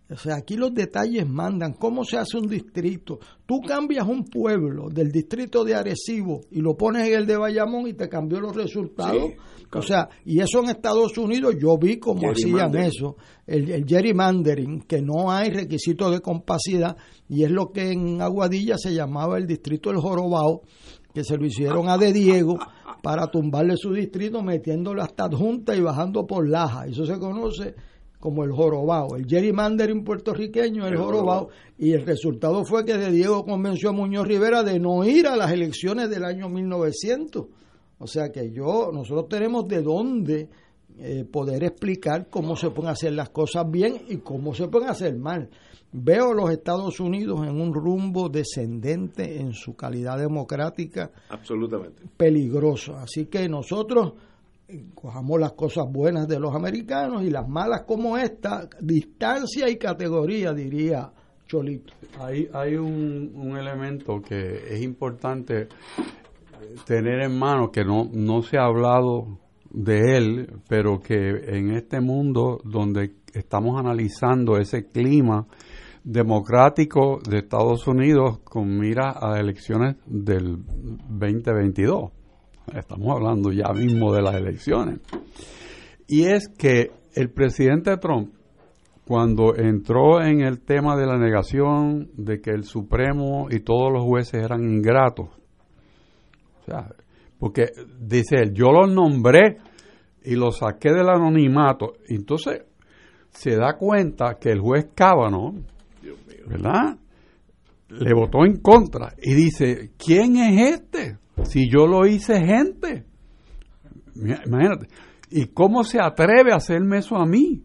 [SPEAKER 2] O sea, aquí los detalles mandan. ¿Cómo se hace un distrito? Tú cambias un pueblo del distrito de Arecibo y lo pones en el de Bayamón y te cambió los resultados. O sea, y eso en Estados Unidos yo vi cómo hacían eso. El, el gerrymandering, que no hay requisito de compacidad, y es lo que en Aguadilla se llamaba el distrito del Jorobao, que se lo hicieron a De Diego para tumbarle su distrito, metiéndolo hasta adjunta y bajando por Laja. Eso se conoce como el jorobao. El gerrymandering puertorriqueño es el jorobao. Y el resultado fue que De Diego convenció a Muñoz Rivera de no ir a las elecciones del año 1900. O sea que yo, nosotros tenemos de dónde eh, poder explicar cómo se pueden hacer las cosas bien y cómo se pueden hacer mal. Veo los Estados Unidos en un rumbo descendente en su calidad democrática.
[SPEAKER 1] Absolutamente.
[SPEAKER 2] Peligroso. Así que nosotros cojamos las cosas buenas de los americanos y las malas como esta, distancia y categoría, diría Cholito.
[SPEAKER 3] Hay, hay un, un elemento que es importante tener en mano, que no, no se ha hablado de él, pero que en este mundo donde estamos analizando ese clima democrático de Estados Unidos con mira a elecciones del 2022 estamos hablando ya mismo de las elecciones, y es que el presidente Trump, cuando entró en el tema de la negación de que el Supremo y todos los jueces eran ingratos, o sea, porque dice él, yo los nombré y los saqué del anonimato, entonces se da cuenta que el juez Cábano, ¿verdad? Le votó en contra y dice, ¿quién es este? Si yo lo hice gente. Imagínate. ¿Y cómo se atreve a hacerme eso a mí?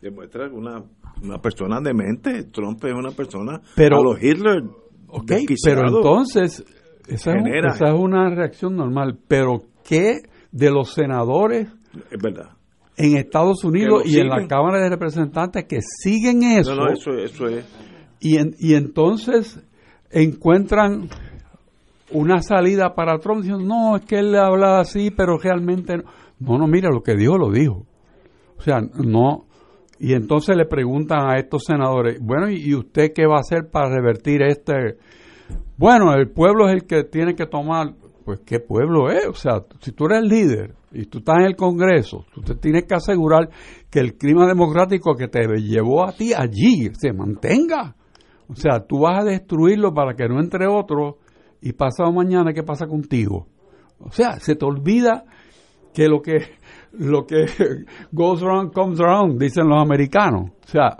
[SPEAKER 1] Demuestra una, una persona demente. Trump es una persona.
[SPEAKER 3] Pero,
[SPEAKER 1] a los Hitler.
[SPEAKER 3] Okay, pero entonces, esa es, esa es, una reacción normal. Pero, ¿qué de los senadores?
[SPEAKER 1] Es verdad.
[SPEAKER 3] En Estados Unidos y en la Cámara de Representantes que siguen eso.
[SPEAKER 1] No, no, eso, eso es.
[SPEAKER 3] Y, en, y entonces encuentran una salida para Trump diciendo, no, es que él le hablaba así, pero realmente no. No, no, mira, lo que dijo, lo dijo. O sea, no. Y entonces le preguntan a estos senadores, bueno, ¿y usted qué va a hacer para revertir este? Bueno, el pueblo es el que tiene que tomar, pues, ¿qué pueblo es? O sea, si tú eres líder y tú estás en el Congreso, tú te tienes que asegurar que el clima democrático que te llevó a ti allí se mantenga. O sea, tú vas a destruirlo para que no entre otro y pasado mañana, ¿qué pasa contigo? O sea, se te olvida que lo que lo que goes around comes around, dicen los americanos. O sea,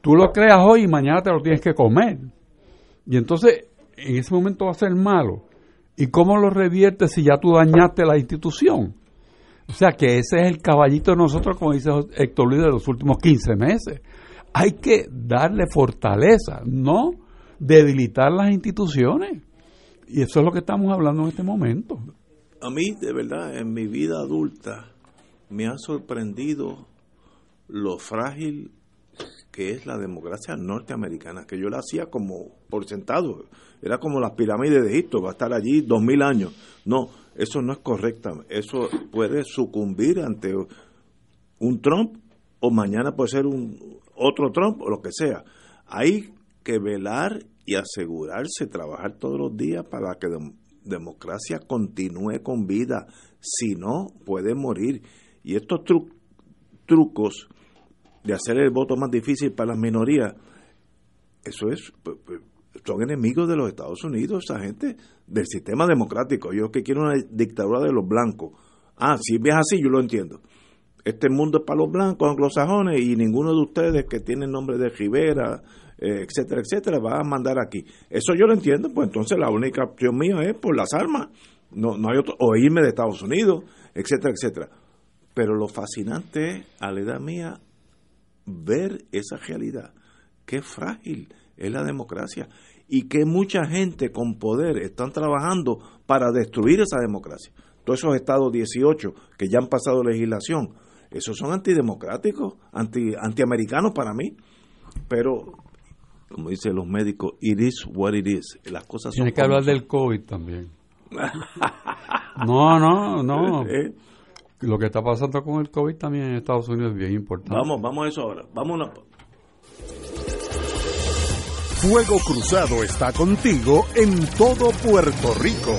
[SPEAKER 3] tú lo creas hoy y mañana te lo tienes que comer. Y entonces, en ese momento va a ser malo. ¿Y cómo lo reviertes si ya tú dañaste la institución? O sea, que ese es el caballito de nosotros, como dice Héctor Luis, de los últimos 15 meses. Hay que darle fortaleza, no debilitar las instituciones. Y eso es lo que estamos hablando en este momento.
[SPEAKER 1] A mí, de verdad, en mi vida adulta, me ha sorprendido lo frágil que es la democracia norteamericana, que yo la hacía como por sentado. Era como las pirámides de Egipto, va a estar allí dos mil años. No, eso no es correcto. Eso puede sucumbir ante un Trump o mañana puede ser un otro Trump o lo que sea. Hay que velar y asegurarse, trabajar todos los días para que la democracia continúe con vida. Si no, puede morir. Y estos trucos de hacer el voto más difícil para las minorías, eso es, son enemigos de los Estados Unidos, esa gente, del sistema democrático. Yo que quiero una dictadura de los blancos. Ah, si es así, yo lo entiendo. Este mundo es para los blancos, anglosajones, y ninguno de ustedes que tiene el nombre de Rivera, eh, etcétera, etcétera, va a mandar aquí. Eso yo lo entiendo, pues entonces la única opción mía es por las armas, no, no hay otro, o irme de Estados Unidos, etcétera, etcétera. Pero lo fascinante es, a la edad mía, ver esa realidad, qué frágil es la democracia y que mucha gente con poder están trabajando para destruir esa democracia. Todos esos estados 18 que ya han pasado legislación, esos son antidemocráticos, anti, antiamericanos para mí. Pero como dicen los médicos, it is what it is. Las cosas
[SPEAKER 3] Tiene que hablar del COVID también. no, no, no. lo que está pasando con el COVID también en Estados Unidos es bien importante.
[SPEAKER 1] Vamos, vamos a eso ahora. Vamos
[SPEAKER 4] Fuego Cruzado está contigo en todo Puerto Rico.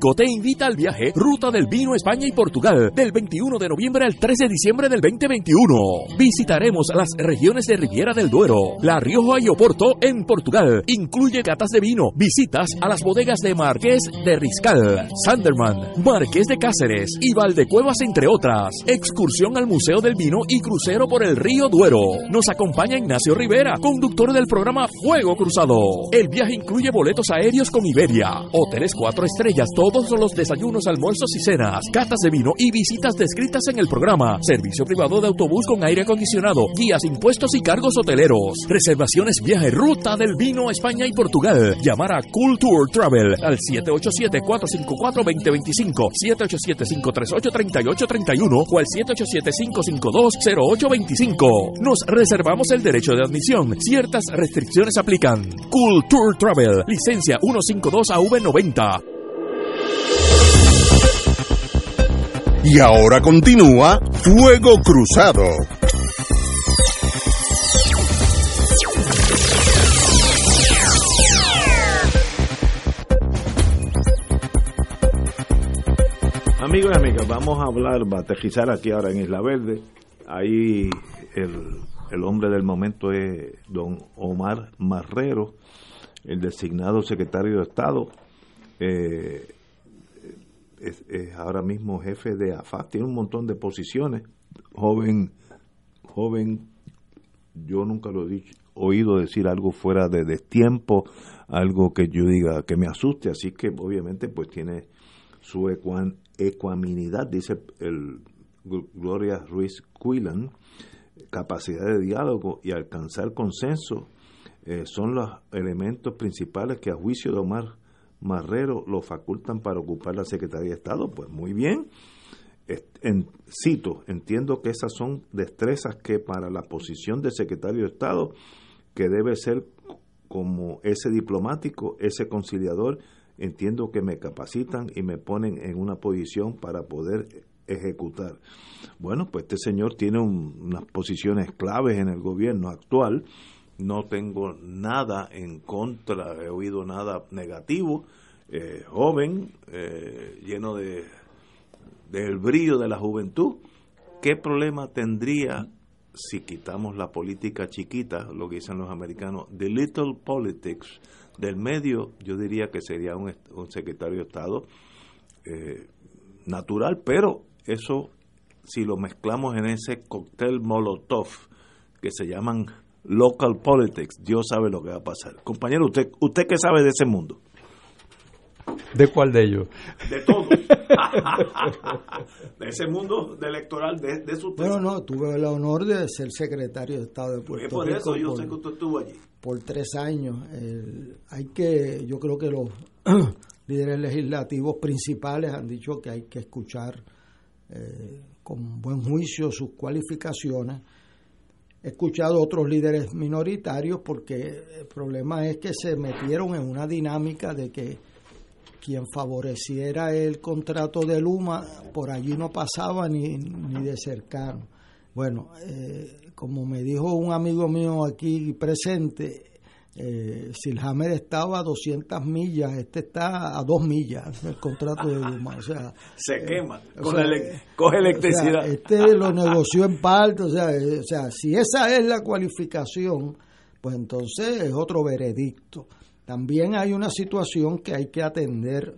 [SPEAKER 5] te invita al viaje Ruta del Vino España y Portugal del 21 de noviembre al 3 de diciembre del 2021. Visitaremos las regiones de Riviera del Duero, La Rioja y Oporto en Portugal. Incluye catas de vino, visitas a las bodegas de Marqués de Riscal, Sanderman, Marqués de Cáceres y Valdecuevas entre otras. Excursión al Museo del Vino y crucero por el río Duero. Nos acompaña Ignacio Rivera, conductor del programa Fuego Cruzado. El viaje incluye boletos aéreos con Iberia, hoteles cuatro estrellas, todo todos los desayunos, almuerzos y cenas, catas de vino y visitas descritas en el programa. Servicio privado de autobús con aire acondicionado, guías, impuestos y cargos hoteleros. Reservaciones viaje ruta del vino España y Portugal. Llamar a Culture Travel al 787-454-2025, 787-538-3831 o al 787-552-0825. Nos reservamos el derecho de admisión. Ciertas restricciones aplican. Culture Travel, licencia 152 AV90.
[SPEAKER 4] Y ahora continúa Fuego Cruzado.
[SPEAKER 1] Amigos y amigas, vamos a hablar, va a aterrizar aquí ahora en Isla Verde. Ahí el, el hombre del momento es don Omar Marrero, el designado secretario de Estado. Eh, es, ahora mismo jefe de AFA, tiene un montón de posiciones, joven, joven, yo nunca lo he oído decir algo fuera de destiempo, algo que yo diga que me asuste, así que obviamente pues tiene su ecuan, ecuanimidad, dice el Gloria Ruiz Quillan, capacidad de diálogo y alcanzar consenso eh, son los elementos principales que a juicio de Omar Marrero lo facultan para ocupar la Secretaría de Estado, pues muy bien. En, cito, entiendo que esas son destrezas que para la posición de secretario de Estado, que debe ser como ese diplomático, ese conciliador, entiendo que me capacitan y me ponen en una posición para poder ejecutar. Bueno, pues este señor tiene unas posiciones claves en el gobierno actual no tengo nada en contra, he oído nada negativo, eh, joven, eh, lleno de del brillo de la juventud. ¿Qué problema tendría si quitamos la política chiquita, lo que dicen los americanos, the little politics del medio? Yo diría que sería un, secretario de Estado eh, natural, pero eso, si lo mezclamos en ese cóctel Molotov, que se llaman local politics, Dios sabe lo que va a pasar. Compañero, ¿usted, usted qué sabe de ese mundo?
[SPEAKER 3] ¿De cuál de ellos?
[SPEAKER 1] De todo. de ese mundo de electoral, de, de su
[SPEAKER 2] Bueno, no, tuve el honor de ser secretario de Estado de Puerto
[SPEAKER 1] por
[SPEAKER 2] Rico.
[SPEAKER 1] eso yo
[SPEAKER 2] por-
[SPEAKER 1] sé que usted estuvo allí.
[SPEAKER 2] por tres años. El- hay que, yo creo que los líderes legislativos principales han dicho que hay que escuchar eh, con buen juicio sus cualificaciones. He escuchado otros líderes minoritarios porque el problema es que se metieron en una dinámica de que quien favoreciera el contrato de Luma por allí no pasaba ni, ni de cercano. Bueno, eh, como me dijo un amigo mío aquí presente, eh, Silhammer estaba a 200 millas, este está a 2 millas el contrato de Luma. O sea,
[SPEAKER 1] Se
[SPEAKER 2] eh,
[SPEAKER 1] quema,
[SPEAKER 2] o
[SPEAKER 1] coge,
[SPEAKER 2] sea,
[SPEAKER 1] ele- coge
[SPEAKER 2] o
[SPEAKER 1] electricidad.
[SPEAKER 2] sea, este lo negoció en parte, o sea, eh, o sea, si esa es la cualificación, pues entonces es otro veredicto. También hay una situación que hay que atender.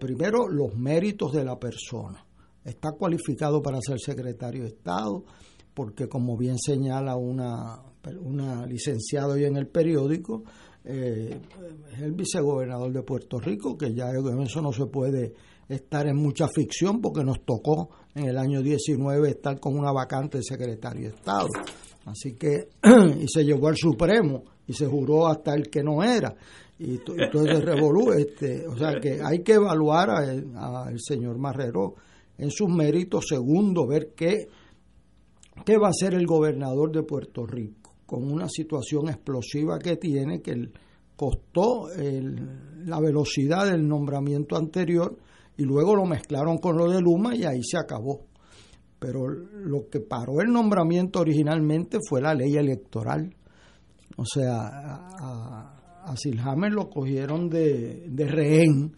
[SPEAKER 2] Primero, los méritos de la persona. Está cualificado para ser secretario de Estado, porque como bien señala una, una licenciada hoy en el periódico, eh, el vicegobernador de Puerto Rico, que ya en eso no se puede estar en mucha ficción, porque nos tocó en el año 19 estar con una vacante de secretario de Estado. Así que, y se llevó al Supremo y se juró hasta el que no era. Y to- entonces revolú, este, o sea que hay que evaluar al señor Marrero en sus méritos. Segundo, ver qué, qué va a hacer el gobernador de Puerto Rico con una situación explosiva que tiene, que costó la velocidad del nombramiento anterior y luego lo mezclaron con lo de Luma y ahí se acabó. Pero lo que paró el nombramiento originalmente fue la ley electoral. O sea, a, a Silhammer lo cogieron de rehén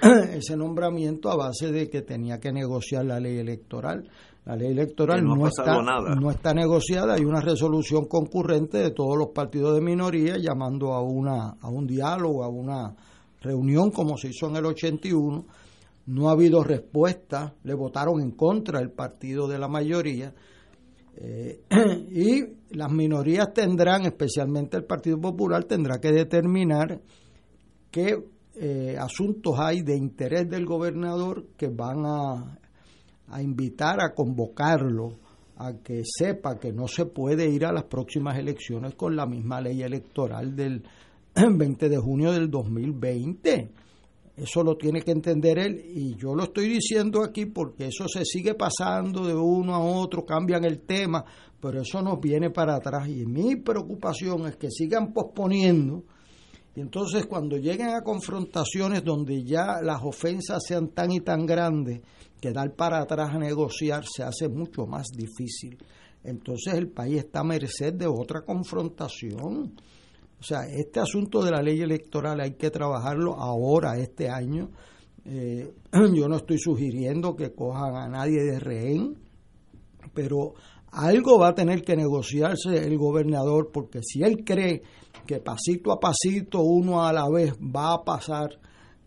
[SPEAKER 2] ese nombramiento a base de que tenía que negociar la ley electoral. La ley electoral
[SPEAKER 1] no
[SPEAKER 2] está,
[SPEAKER 1] nada.
[SPEAKER 2] no está negociada, hay una resolución concurrente de todos los partidos de minoría llamando a, una, a un diálogo, a una reunión como se hizo en el 81. No ha habido respuesta, le votaron en contra el partido de la mayoría. Eh, y las minorías tendrán, especialmente el Partido Popular, tendrá que determinar qué eh, asuntos hay de interés del gobernador que van a, a invitar a convocarlo a que sepa que no se puede ir a las próximas elecciones con la misma ley electoral del 20 de junio del 2020. Eso lo tiene que entender él y yo lo estoy diciendo aquí porque eso se sigue pasando de uno a otro, cambian el tema, pero eso nos viene para atrás y mi preocupación es que sigan posponiendo y entonces cuando lleguen a confrontaciones donde ya las ofensas sean tan y tan grandes que dar para atrás a negociar se hace mucho más difícil. Entonces el país está a merced de otra confrontación. O sea, este asunto de la ley electoral hay que trabajarlo ahora, este año. Eh, yo no estoy sugiriendo que cojan a nadie de rehén, pero algo va a tener que negociarse el gobernador, porque si él cree que pasito a pasito, uno a la vez, va a pasar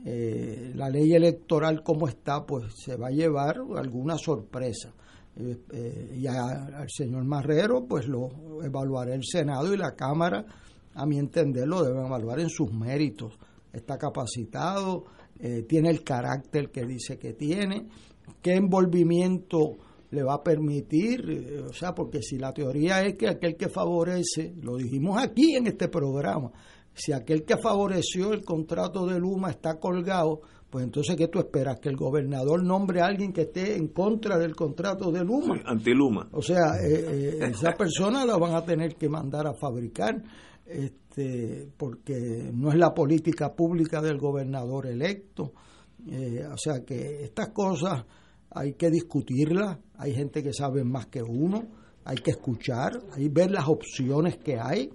[SPEAKER 2] eh, la ley electoral como está, pues se va a llevar alguna sorpresa. Eh, eh, y al señor Marrero, pues lo evaluará el Senado y la Cámara, a mi entender, lo deben evaluar en sus méritos. Está capacitado, eh, tiene el carácter que dice que tiene, qué envolvimiento le va a permitir, o sea, porque si la teoría es que aquel que favorece, lo dijimos aquí en este programa, si aquel que favoreció el contrato de Luma está colgado, pues entonces ¿qué tú esperas? Que el gobernador nombre a alguien que esté en contra del contrato de Luma.
[SPEAKER 1] Antiluma.
[SPEAKER 2] O sea, eh, eh, esa persona la van a tener que mandar a fabricar, este, porque no es la política pública del gobernador electo. Eh, o sea que estas cosas hay que discutirlas, hay gente que sabe más que uno, hay que escuchar, hay ver las opciones que hay,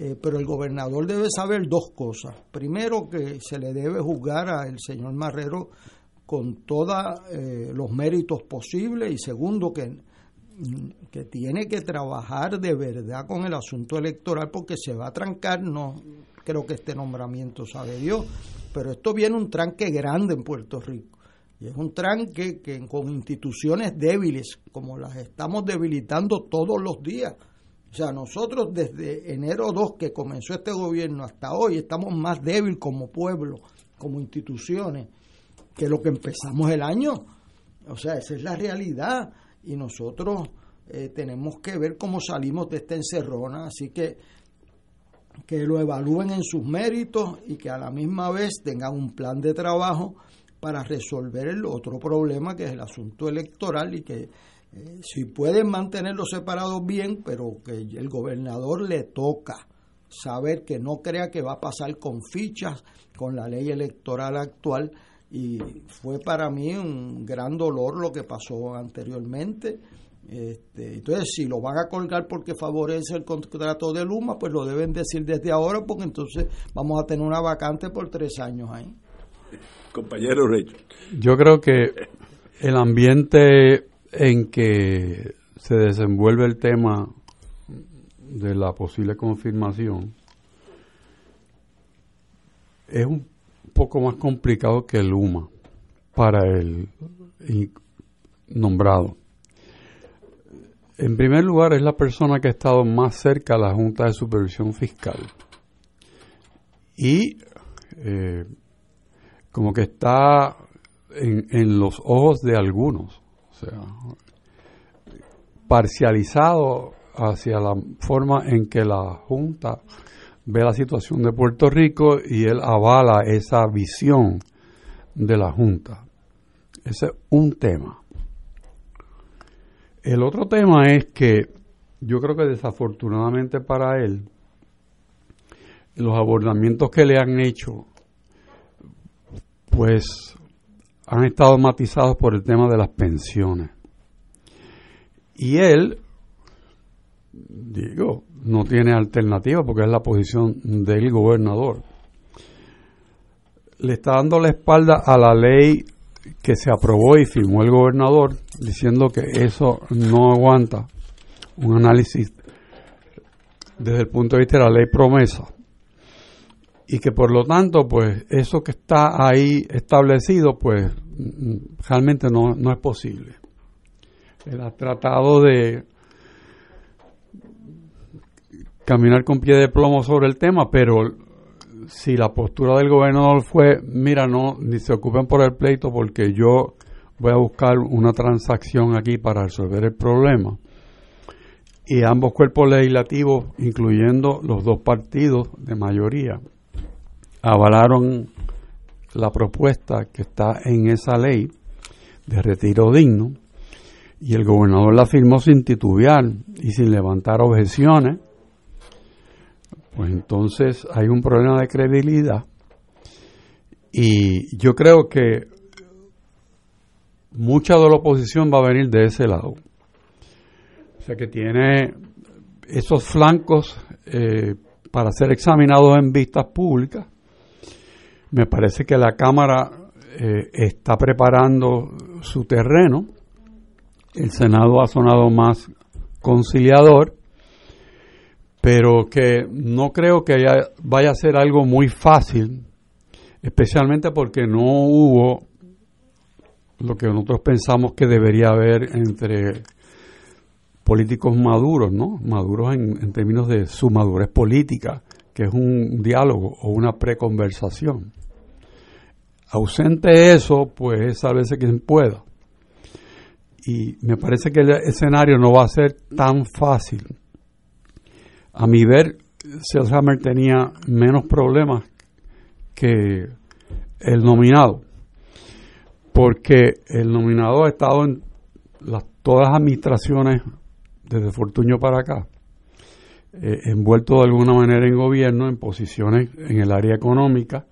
[SPEAKER 2] eh, pero el gobernador debe saber dos cosas. Primero, que se le debe juzgar al señor Marrero con todos los méritos posibles y segundo, que, mm, que tiene que trabajar de verdad con el asunto electoral porque se va a trancar, no creo que este nombramiento sabe Dios, pero esto viene un tranque grande en Puerto Rico. Y es un tranque que con instituciones débiles, como las estamos debilitando todos los días. O sea, nosotros desde enero 2 que comenzó este gobierno hasta hoy estamos más débiles como pueblo, como instituciones, que lo que empezamos el año. O sea, esa es la realidad. Y nosotros eh, tenemos que ver cómo salimos de esta encerrona. Así que que lo evalúen en sus méritos y que a la misma vez tengan un plan de trabajo para resolver el otro problema que es el asunto electoral y que eh, si pueden mantenerlos separados bien, pero que el gobernador le toca saber que no crea que va a pasar con fichas con la ley electoral actual y fue para mí un gran dolor lo que pasó anteriormente. Este, entonces, si lo van a colgar porque favorece el contrato de Luma, pues lo deben decir desde ahora, porque entonces vamos a tener una vacante por tres años ahí
[SPEAKER 1] compañero Rey.
[SPEAKER 3] Yo creo que el ambiente en que se desenvuelve el tema de la posible confirmación es un poco más complicado que el UMA para el nombrado. En primer lugar, es la persona que ha estado más cerca a la Junta de Supervisión Fiscal. Y eh, como que está en, los ojos de algunos, sea, parcializado hacia la forma en que la Junta ve la situación de Puerto Rico y él avala esa visión de la Junta. Ese es un tema. El otro tema es que yo creo que desafortunadamente para él, los abordamientos que le han hecho pues han estado matizados por el tema de las pensiones. Y él, digo, no tiene alternativa porque es la posición del gobernador. Le está dando la espalda a la ley que se aprobó y firmó el gobernador diciendo que eso no aguanta un análisis desde el punto de vista de la ley promesa y que por lo tanto, pues eso que está ahí establecido, pues realmente no, no es posible. Él ha tratado de caminar con pie de plomo sobre el tema, pero si la postura del gobernador fue, mira, no, ni se ocupen por el pleito porque yo voy a buscar una transacción aquí para resolver el problema. Y ambos cuerpos legislativos, incluyendo los dos partidos de mayoría, avalaron la propuesta que está en esa ley de retiro digno y el gobernador la firmó sin titubear y sin levantar objeciones, pues entonces hay un problema de credibilidad y yo creo que mucha de la oposición va a venir de ese lado. O sea que tiene esos flancos eh, para ser examinados en vistas públicas me parece que la Cámara eh, está preparando su terreno. El Senado ha sonado más conciliador, pero que no creo que vaya a ser algo muy fácil, especialmente porque no hubo lo que nosotros pensamos que debería haber entre políticos maduros, ¿no? Maduros en, en términos de su madurez política, que es un diálogo o una preconversación. Ausente eso, pues es veces quien pueda. Y me parece que el escenario no va a ser tan fácil. A mi ver, Selhammer tenía menos problemas que el nominado, porque el nominado ha estado en las, todas las administraciones desde Fortuño para acá, eh, envuelto de alguna manera en gobierno, en posiciones en el área económica,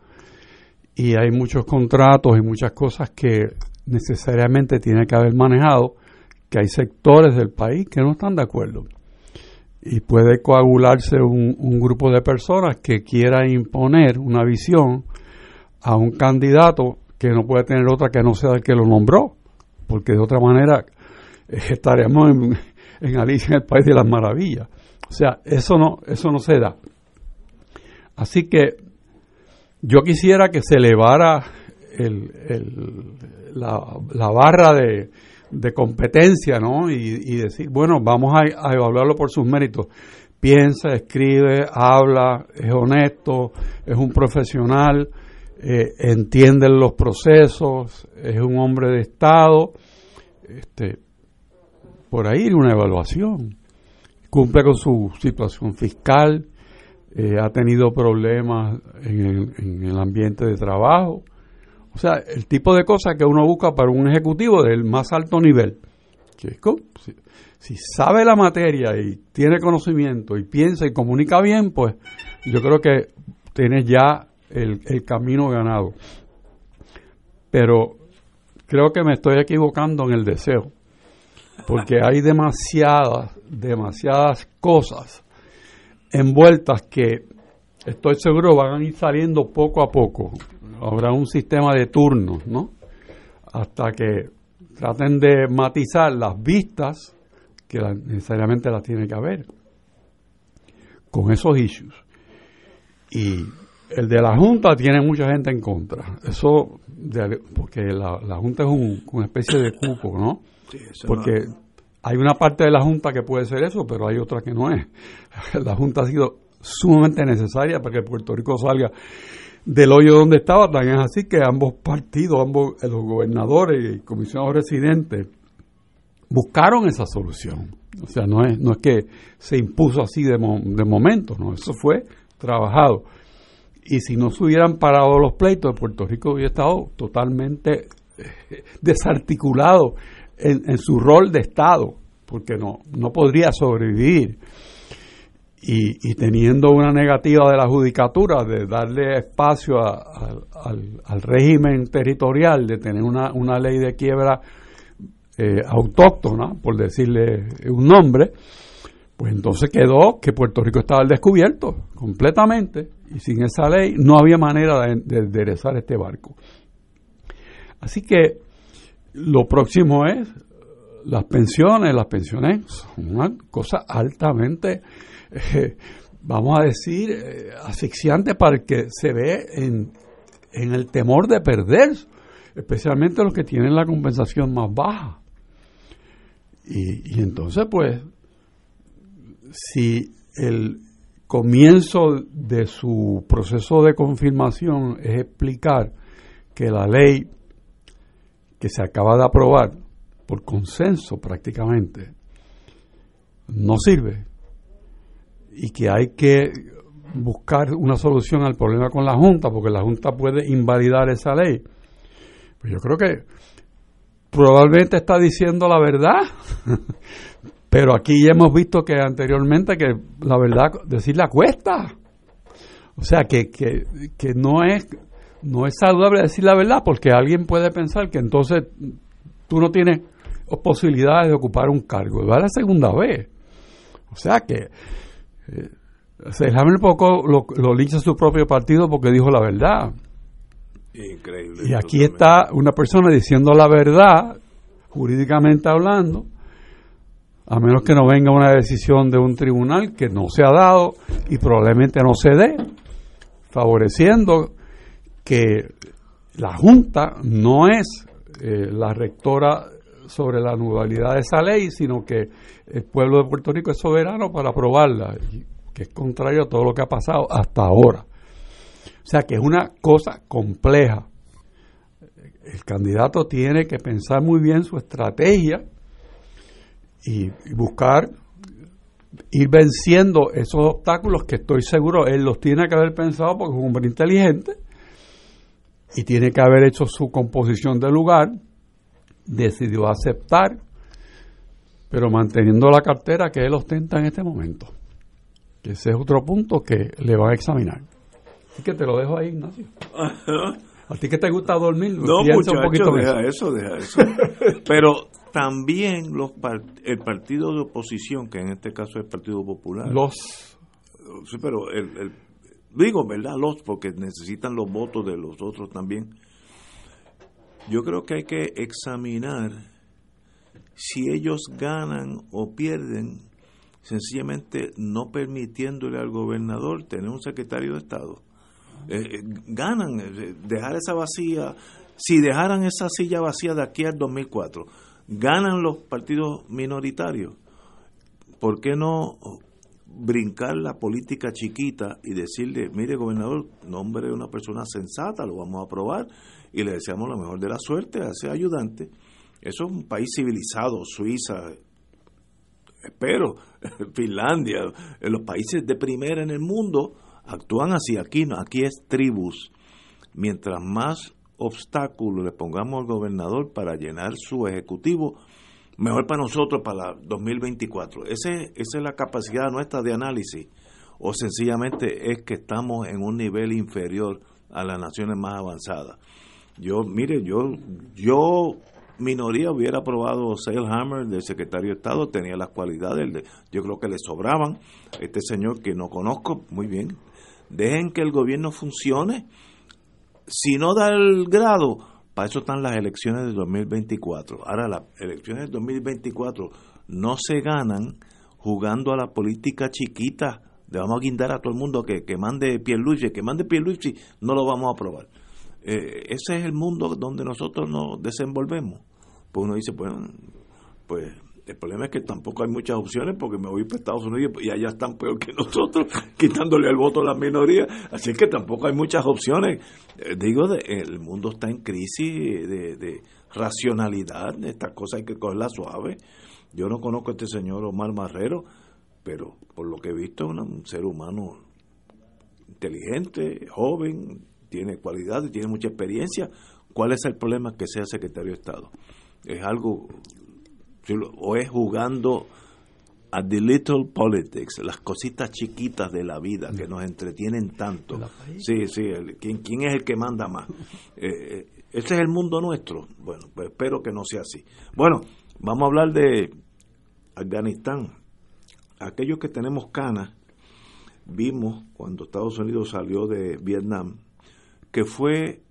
[SPEAKER 3] y hay muchos contratos y muchas cosas que necesariamente tiene que haber manejado, que hay sectores del país que no están de acuerdo. Y puede coagularse un, grupo de personas que quiera imponer una visión a un candidato que no puede tener otra que no sea el que lo nombró, porque de otra manera eh, estaríamos en, en Alicia en el País de las Maravillas. O sea, eso no, eso no se da. Así que yo quisiera que se elevara el, el, la, la, barra de, de competencia, ¿no? Y, decir, bueno, vamos a, a evaluarlo por sus méritos piensa, escribe, habla, es honesto, es un profesional, eh, entiende los procesos, es un hombre de Estado, este, por ahí una evaluación. Cumple con su situación fiscal, eh, ha tenido problemas en el, en el ambiente de trabajo. O sea, el tipo de cosas que uno busca para un ejecutivo del más alto nivel. Si, sabe la materia y tiene conocimiento y piensa y comunica bien, pues yo creo que tiene ya el, el camino ganado. Pero creo que me estoy equivocando en el deseo, porque hay demasiadas, demasiadas cosas envueltas que estoy seguro van a ir saliendo poco a poco. Habrá un sistema de turnos, ¿no? Hasta que traten de matizar las vistas que necesariamente las tiene que haber con esos issues. Y el de la Junta tiene mucha gente en contra. Eso, porque la, Junta es un, una especie de cupo, ¿no? porque hay una parte de la Junta que puede ser eso, pero hay otra que no es. La Junta ha sido sumamente necesaria para que Puerto Rico salga del hoyo donde estaba, tan es así que ambos partidos, ambos los gobernadores y comisionados residentes buscaron esa solución. O sea, no es, no es que se impuso así de, de momento, no, eso fue trabajado. Y si no se hubieran parado los pleitos, Puerto Rico hubiera estado totalmente eh, desarticulado en, en, su rol de Estado, porque no, no podría sobrevivir y, teniendo una negativa de la judicatura de darle espacio al, régimen territorial, de tener una, una ley de quiebra eh, autóctona, por decirle un nombre, pues entonces quedó que Puerto Rico estaba al descubierto completamente y sin esa ley no había manera de, de enderezar este barco. Así que lo próximo es las pensiones, las pensiones son una cosa altamente vamos a decir, eh, para el que se ve en, en el temor de perder, especialmente los que tienen la compensación más baja. Y, y entonces, pues, si el comienzo de su proceso de confirmación es explicar que la ley que se acaba de aprobar por consenso prácticamente no sirve, y que hay que buscar una solución al problema con la Junta, porque la Junta puede invalidar esa ley. Pues yo creo que probablemente está diciendo la verdad, pero aquí ya hemos visto que anteriormente que la verdad decirla cuesta. O sea, que, que, que no es no es saludable decir la verdad porque alguien puede pensar que entonces tú no tienes posibilidades de ocupar un cargo. Y va la segunda vez. O sea que eh, se un poco lo, lo su propio partido porque dijo la verdad.
[SPEAKER 1] Increíble.
[SPEAKER 3] Y aquí está una persona diciendo la verdad, jurídicamente hablando, a menos que no venga una decisión de un tribunal que no se ha dado y probablemente no se dé, favoreciendo que la Junta no es eh, la rectora sobre la nulidad de esa ley, sino que el pueblo de Puerto Rico es soberano para aprobarla, que es contrario a todo lo que ha pasado hasta ahora. O sea que es una cosa compleja. El candidato tiene que pensar muy bien su estrategia y, buscar ir venciendo esos obstáculos que estoy seguro él los tiene que haber pensado porque es un hombre inteligente y tiene que haber hecho su composición de lugar decidió aceptar, pero manteniendo la cartera que él ostenta en este momento. Ese es otro punto que le van a examinar. Así que te lo dejo ahí, Ignacio. ¿A ti que te gusta dormir?
[SPEAKER 1] No, muchacho, un poquito deja eso, deja eso. Pero también los el partido de oposición, que en este caso es el Partido Popular.
[SPEAKER 3] Los.
[SPEAKER 1] Sí, pero el, digo, ¿verdad? Los, porque necesitan los votos de los otros también. Yo creo que hay que examinar si ellos ganan o pierden sencillamente no permitiéndole al gobernador tener un secretario de Estado. Eh, eh, ganan, eh, dejar esa vacía Si dejaran esa silla vacía de aquí al 2004, ganan los partidos minoritarios, ¿por qué no brincar la política chiquita y decirle, mire gobernador, nombre de una persona sensata, lo vamos a aprobar y le deseamos lo mejor de la suerte a ese ayudante? Eso es un país civilizado, Suiza, espero, Finlandia, los países de primera en el mundo actúan así. Aquí no, aquí es tribus. Mientras más obstáculos le pongamos al gobernador para llenar su ejecutivo, mejor para nosotros para 2024. Ese, esa es la capacidad nuestra de análisis. O sencillamente es que estamos en un nivel inferior a las naciones más avanzadas. Yo, mire, yo, yo minoría hubiera aprobado Hammer del secretario de Estado, tenía las cualidades, de, yo creo que le sobraban. Este señor que no conozco, muy bien. Dejen que el gobierno funcione. Si no da el grado, para eso están las elecciones de 2024. Ahora, las elecciones de 2024 no se ganan jugando a la política chiquita. Le vamos a guindar a todo el mundo que, que mande Pierluigi, que mande Pierluigi, no lo vamos a aprobar. Eh, ese es el mundo donde nosotros nos desenvolvemos. Pues uno dice, pues, pues el problema es que tampoco hay muchas opciones porque me voy para Estados Unidos y allá están peor que nosotros, quitándole el voto a las minorías. Así que tampoco hay muchas opciones. Eh, digo, el mundo está en crisis de, racionalidad, estas cosas hay que cogerlas suave. Yo no conozco a este señor Omar Marrero, pero por lo que he visto es un ser humano inteligente, joven, tiene cualidades, tiene mucha experiencia. ¿Cuál es el problema que sea secretario de Estado? Es algo, o es jugando a the little politics, las cositas chiquitas de la vida que nos entretienen tanto. Sí, sí, ¿quién, ¿quién, es el que manda más? Eh, ese es el mundo nuestro. Bueno, pues espero que no sea así. Bueno, vamos a hablar de Afganistán. Aquellos que tenemos canas, vimos cuando Estados Unidos salió de Vietnam, que fue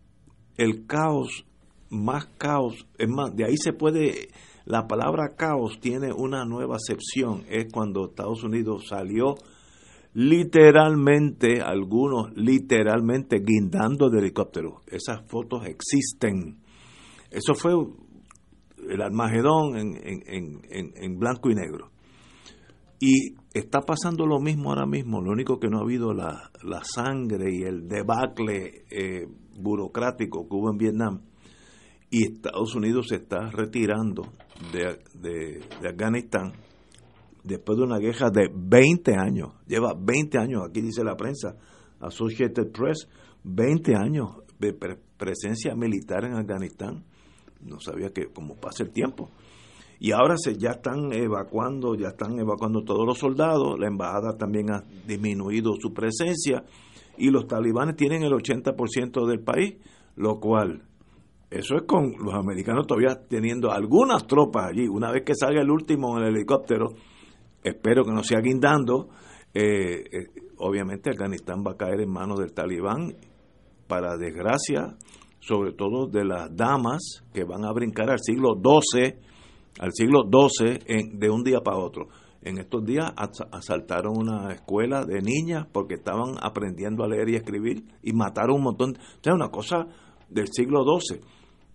[SPEAKER 1] el caos, más caos, es más, de ahí se puede, la palabra caos tiene una nueva acepción, es cuando Estados Unidos salió literalmente, algunos literalmente guindando de helicóptero. Esas fotos existen. Eso fue el Armagedón en, en, en, en blanco y negro. Y está pasando lo mismo ahora mismo, lo único que no ha habido la, la sangre y el debacle eh, burocrático que hubo en Vietnam. Y Estados Unidos se está retirando de, de, de, Afganistán después de una guerra de 20 años. Lleva 20 años, aquí dice la prensa, Associated Press, 20 años de presencia militar en Afganistán. No sabía que como pasa el tiempo y ahora se ya están evacuando, ya están evacuando todos los soldados, la embajada también ha disminuido su presencia y los talibanes tienen el 80% del país, lo cual eso es con los americanos todavía teniendo algunas tropas allí. Una vez que salga el último en el helicóptero, espero que no sea guindando, eh, eh, obviamente Afganistán va a caer en manos del talibán, para desgracia, sobre todo de las damas que van a brincar al siglo XII al siglo XII en, de un día para otro. En estos días asaltaron una escuela de niñas porque estaban aprendiendo a leer y escribir y mataron un montón. O sea, una cosa del siglo XII.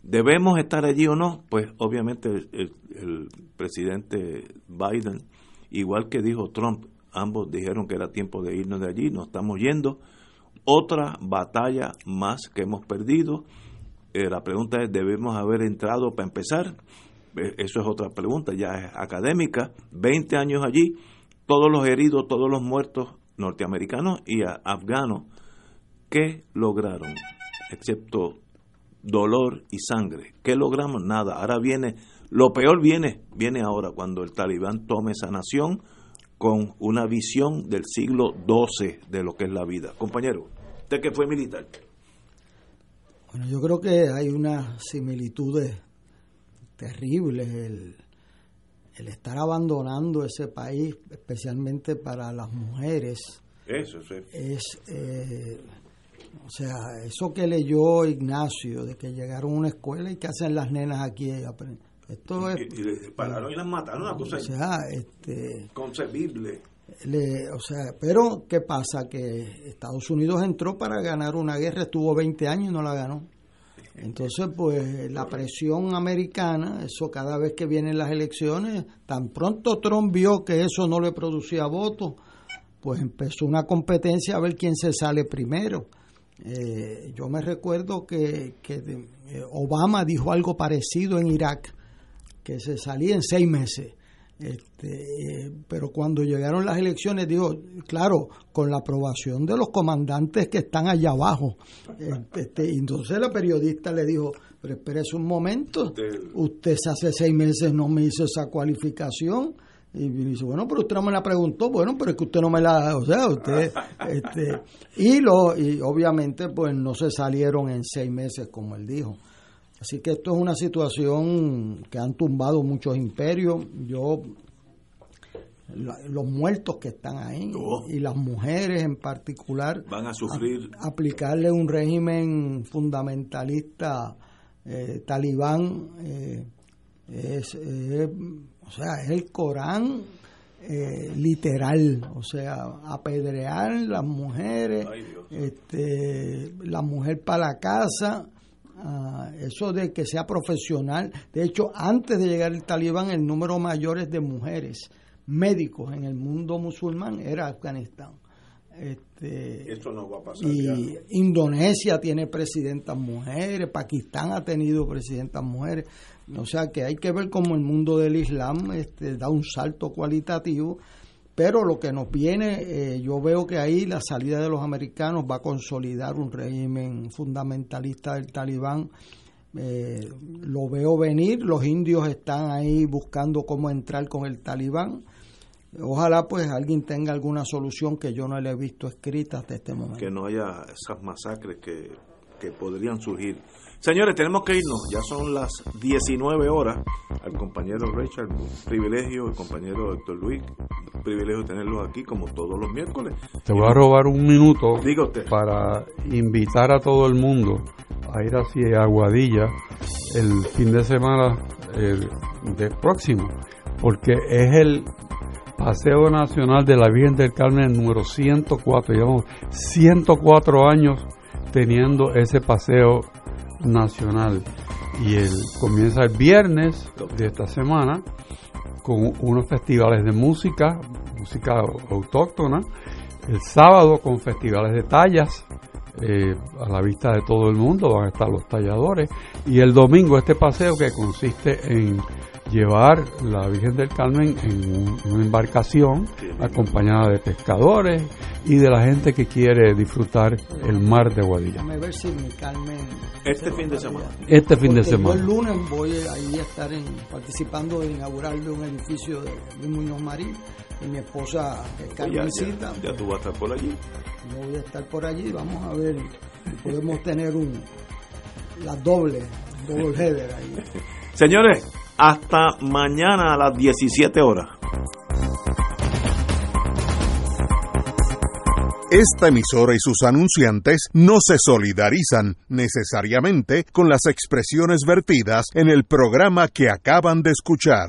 [SPEAKER 1] ¿Debemos estar allí o no? Pues obviamente el, presidente Biden, igual que dijo Trump, ambos dijeron que era tiempo de irnos de allí, nos estamos yendo. Otra batalla más que hemos perdido. Eh, la pregunta es, ¿debemos haber entrado para empezar? Eh, eso es otra pregunta, ya es académica, 20 años allí, todos los heridos, todos los muertos norteamericanos y afganos, ¿qué lograron? Excepto dolor y sangre. ¿Qué logramos? Nada. Ahora viene, lo peor viene, viene ahora cuando el talibán tome esa nación con una visión del siglo XII de lo que es la vida. Compañero, usted que fue militar.
[SPEAKER 2] Bueno, yo creo que hay una similitud terrible el, el estar abandonando ese país, especialmente para las mujeres.
[SPEAKER 1] Eso, sí.
[SPEAKER 2] Es, eh, o sea, eso que leyó Ignacio, de que llegaron a una escuela y que hacen las nenas aquí. Esto es.
[SPEAKER 1] Y, pararon y las mataron, una cosa.
[SPEAKER 2] O sea, este.
[SPEAKER 1] Concebible.
[SPEAKER 2] Le, o sea, pero ¿qué pasa? Que Estados Unidos entró para ganar una guerra, estuvo 20 años y no la ganó. Entonces, pues la presión americana, eso cada vez que vienen las elecciones, tan pronto Trump vio que eso no le producía votos, pues empezó una competencia a ver quién se sale primero. Eh, yo me recuerdo que, que eh, Obama dijo algo parecido en Irak, que se salía en seis meses. Este, pero cuando llegaron las elecciones, digo, claro, con la aprobación de los comandantes que están allá abajo. Este, entonces la periodista le dijo, pero espérese un momento, usted hace seis meses no me hizo esa cualificación. Y dice, bueno, pero usted no me la preguntó, bueno, pero es que usted no me la, o sea, usted, este, y lo, y obviamente pues no se salieron en seis meses como él dijo. Así que esto es una situación que han tumbado muchos imperios. Yo los muertos que están ahí
[SPEAKER 1] Oh.
[SPEAKER 2] y las mujeres en particular
[SPEAKER 1] Van a sufrir.
[SPEAKER 2] a- aplicarle un régimen fundamentalista eh, talibán eh, es, eh, o sea es el Corán eh, literal o sea apedrear las mujeres este la mujer para la casa ah, eso de que sea profesional de hecho antes de llegar el talibán el número mayor es de mujeres médicos en el mundo musulmán era Afganistán este,
[SPEAKER 1] Eso no va a pasar.
[SPEAKER 2] y
[SPEAKER 1] ya.
[SPEAKER 2] Indonesia tiene presidentas mujeres, Pakistán ha tenido presidentas mujeres, o sea que hay que ver cómo el mundo del Islam este, da un salto cualitativo, pero lo que nos viene, eh, yo veo que ahí la salida de los americanos va a consolidar un régimen fundamentalista del talibán. Eh, lo veo venir, los indios están ahí buscando cómo entrar con el talibán. Ojalá pues alguien tenga alguna solución que yo no le he visto escrita hasta este momento.
[SPEAKER 1] que no haya esas masacres que, que podrían surgir. Señores, tenemos que irnos, ya son las 19 horas. Al compañero Richard, un privilegio, el compañero Héctor Luis, un privilegio tenerlos aquí como todos los miércoles.
[SPEAKER 3] Te voy a robar un minuto
[SPEAKER 1] Diga usted.
[SPEAKER 3] para invitar a todo el mundo a ir hacia Aguadilla el fin de semana de próximo, porque es el Paseo Nacional de la Virgen del Carmen número 104. Llevamos 104 años teniendo ese paseo nacional. Y el comienza el viernes de esta semana con unos festivales de música, música autóctona, el sábado con festivales de tallas eh, a la vista de todo el mundo, van a estar los talladores, y el domingo este paseo que consiste en llevar la Virgen del Carmen en un- una embarcación acompañada de pescadores y de la gente que quiere disfrutar el mar de Guadilla.
[SPEAKER 2] Déjame ver si mi Carmen.
[SPEAKER 1] Este fin de semana.
[SPEAKER 3] Este fin de semana.
[SPEAKER 2] el lunes voy ahí a estar en- participando de inaugurar de un edificio de Luis Muñoz Marín y mi esposa es
[SPEAKER 1] Pues ya,
[SPEAKER 2] Carmencita.
[SPEAKER 1] ya, ya tú vas a estar por allí.
[SPEAKER 2] Yo voy a estar por allí. Vamos a ver si podemos tener un la doble, doble header ahí.
[SPEAKER 1] Señores, hasta mañana a las 17 horas.
[SPEAKER 4] Esta emisora y sus anunciantes no se solidarizan necesariamente con las expresiones vertidas en el programa que acaban de escuchar.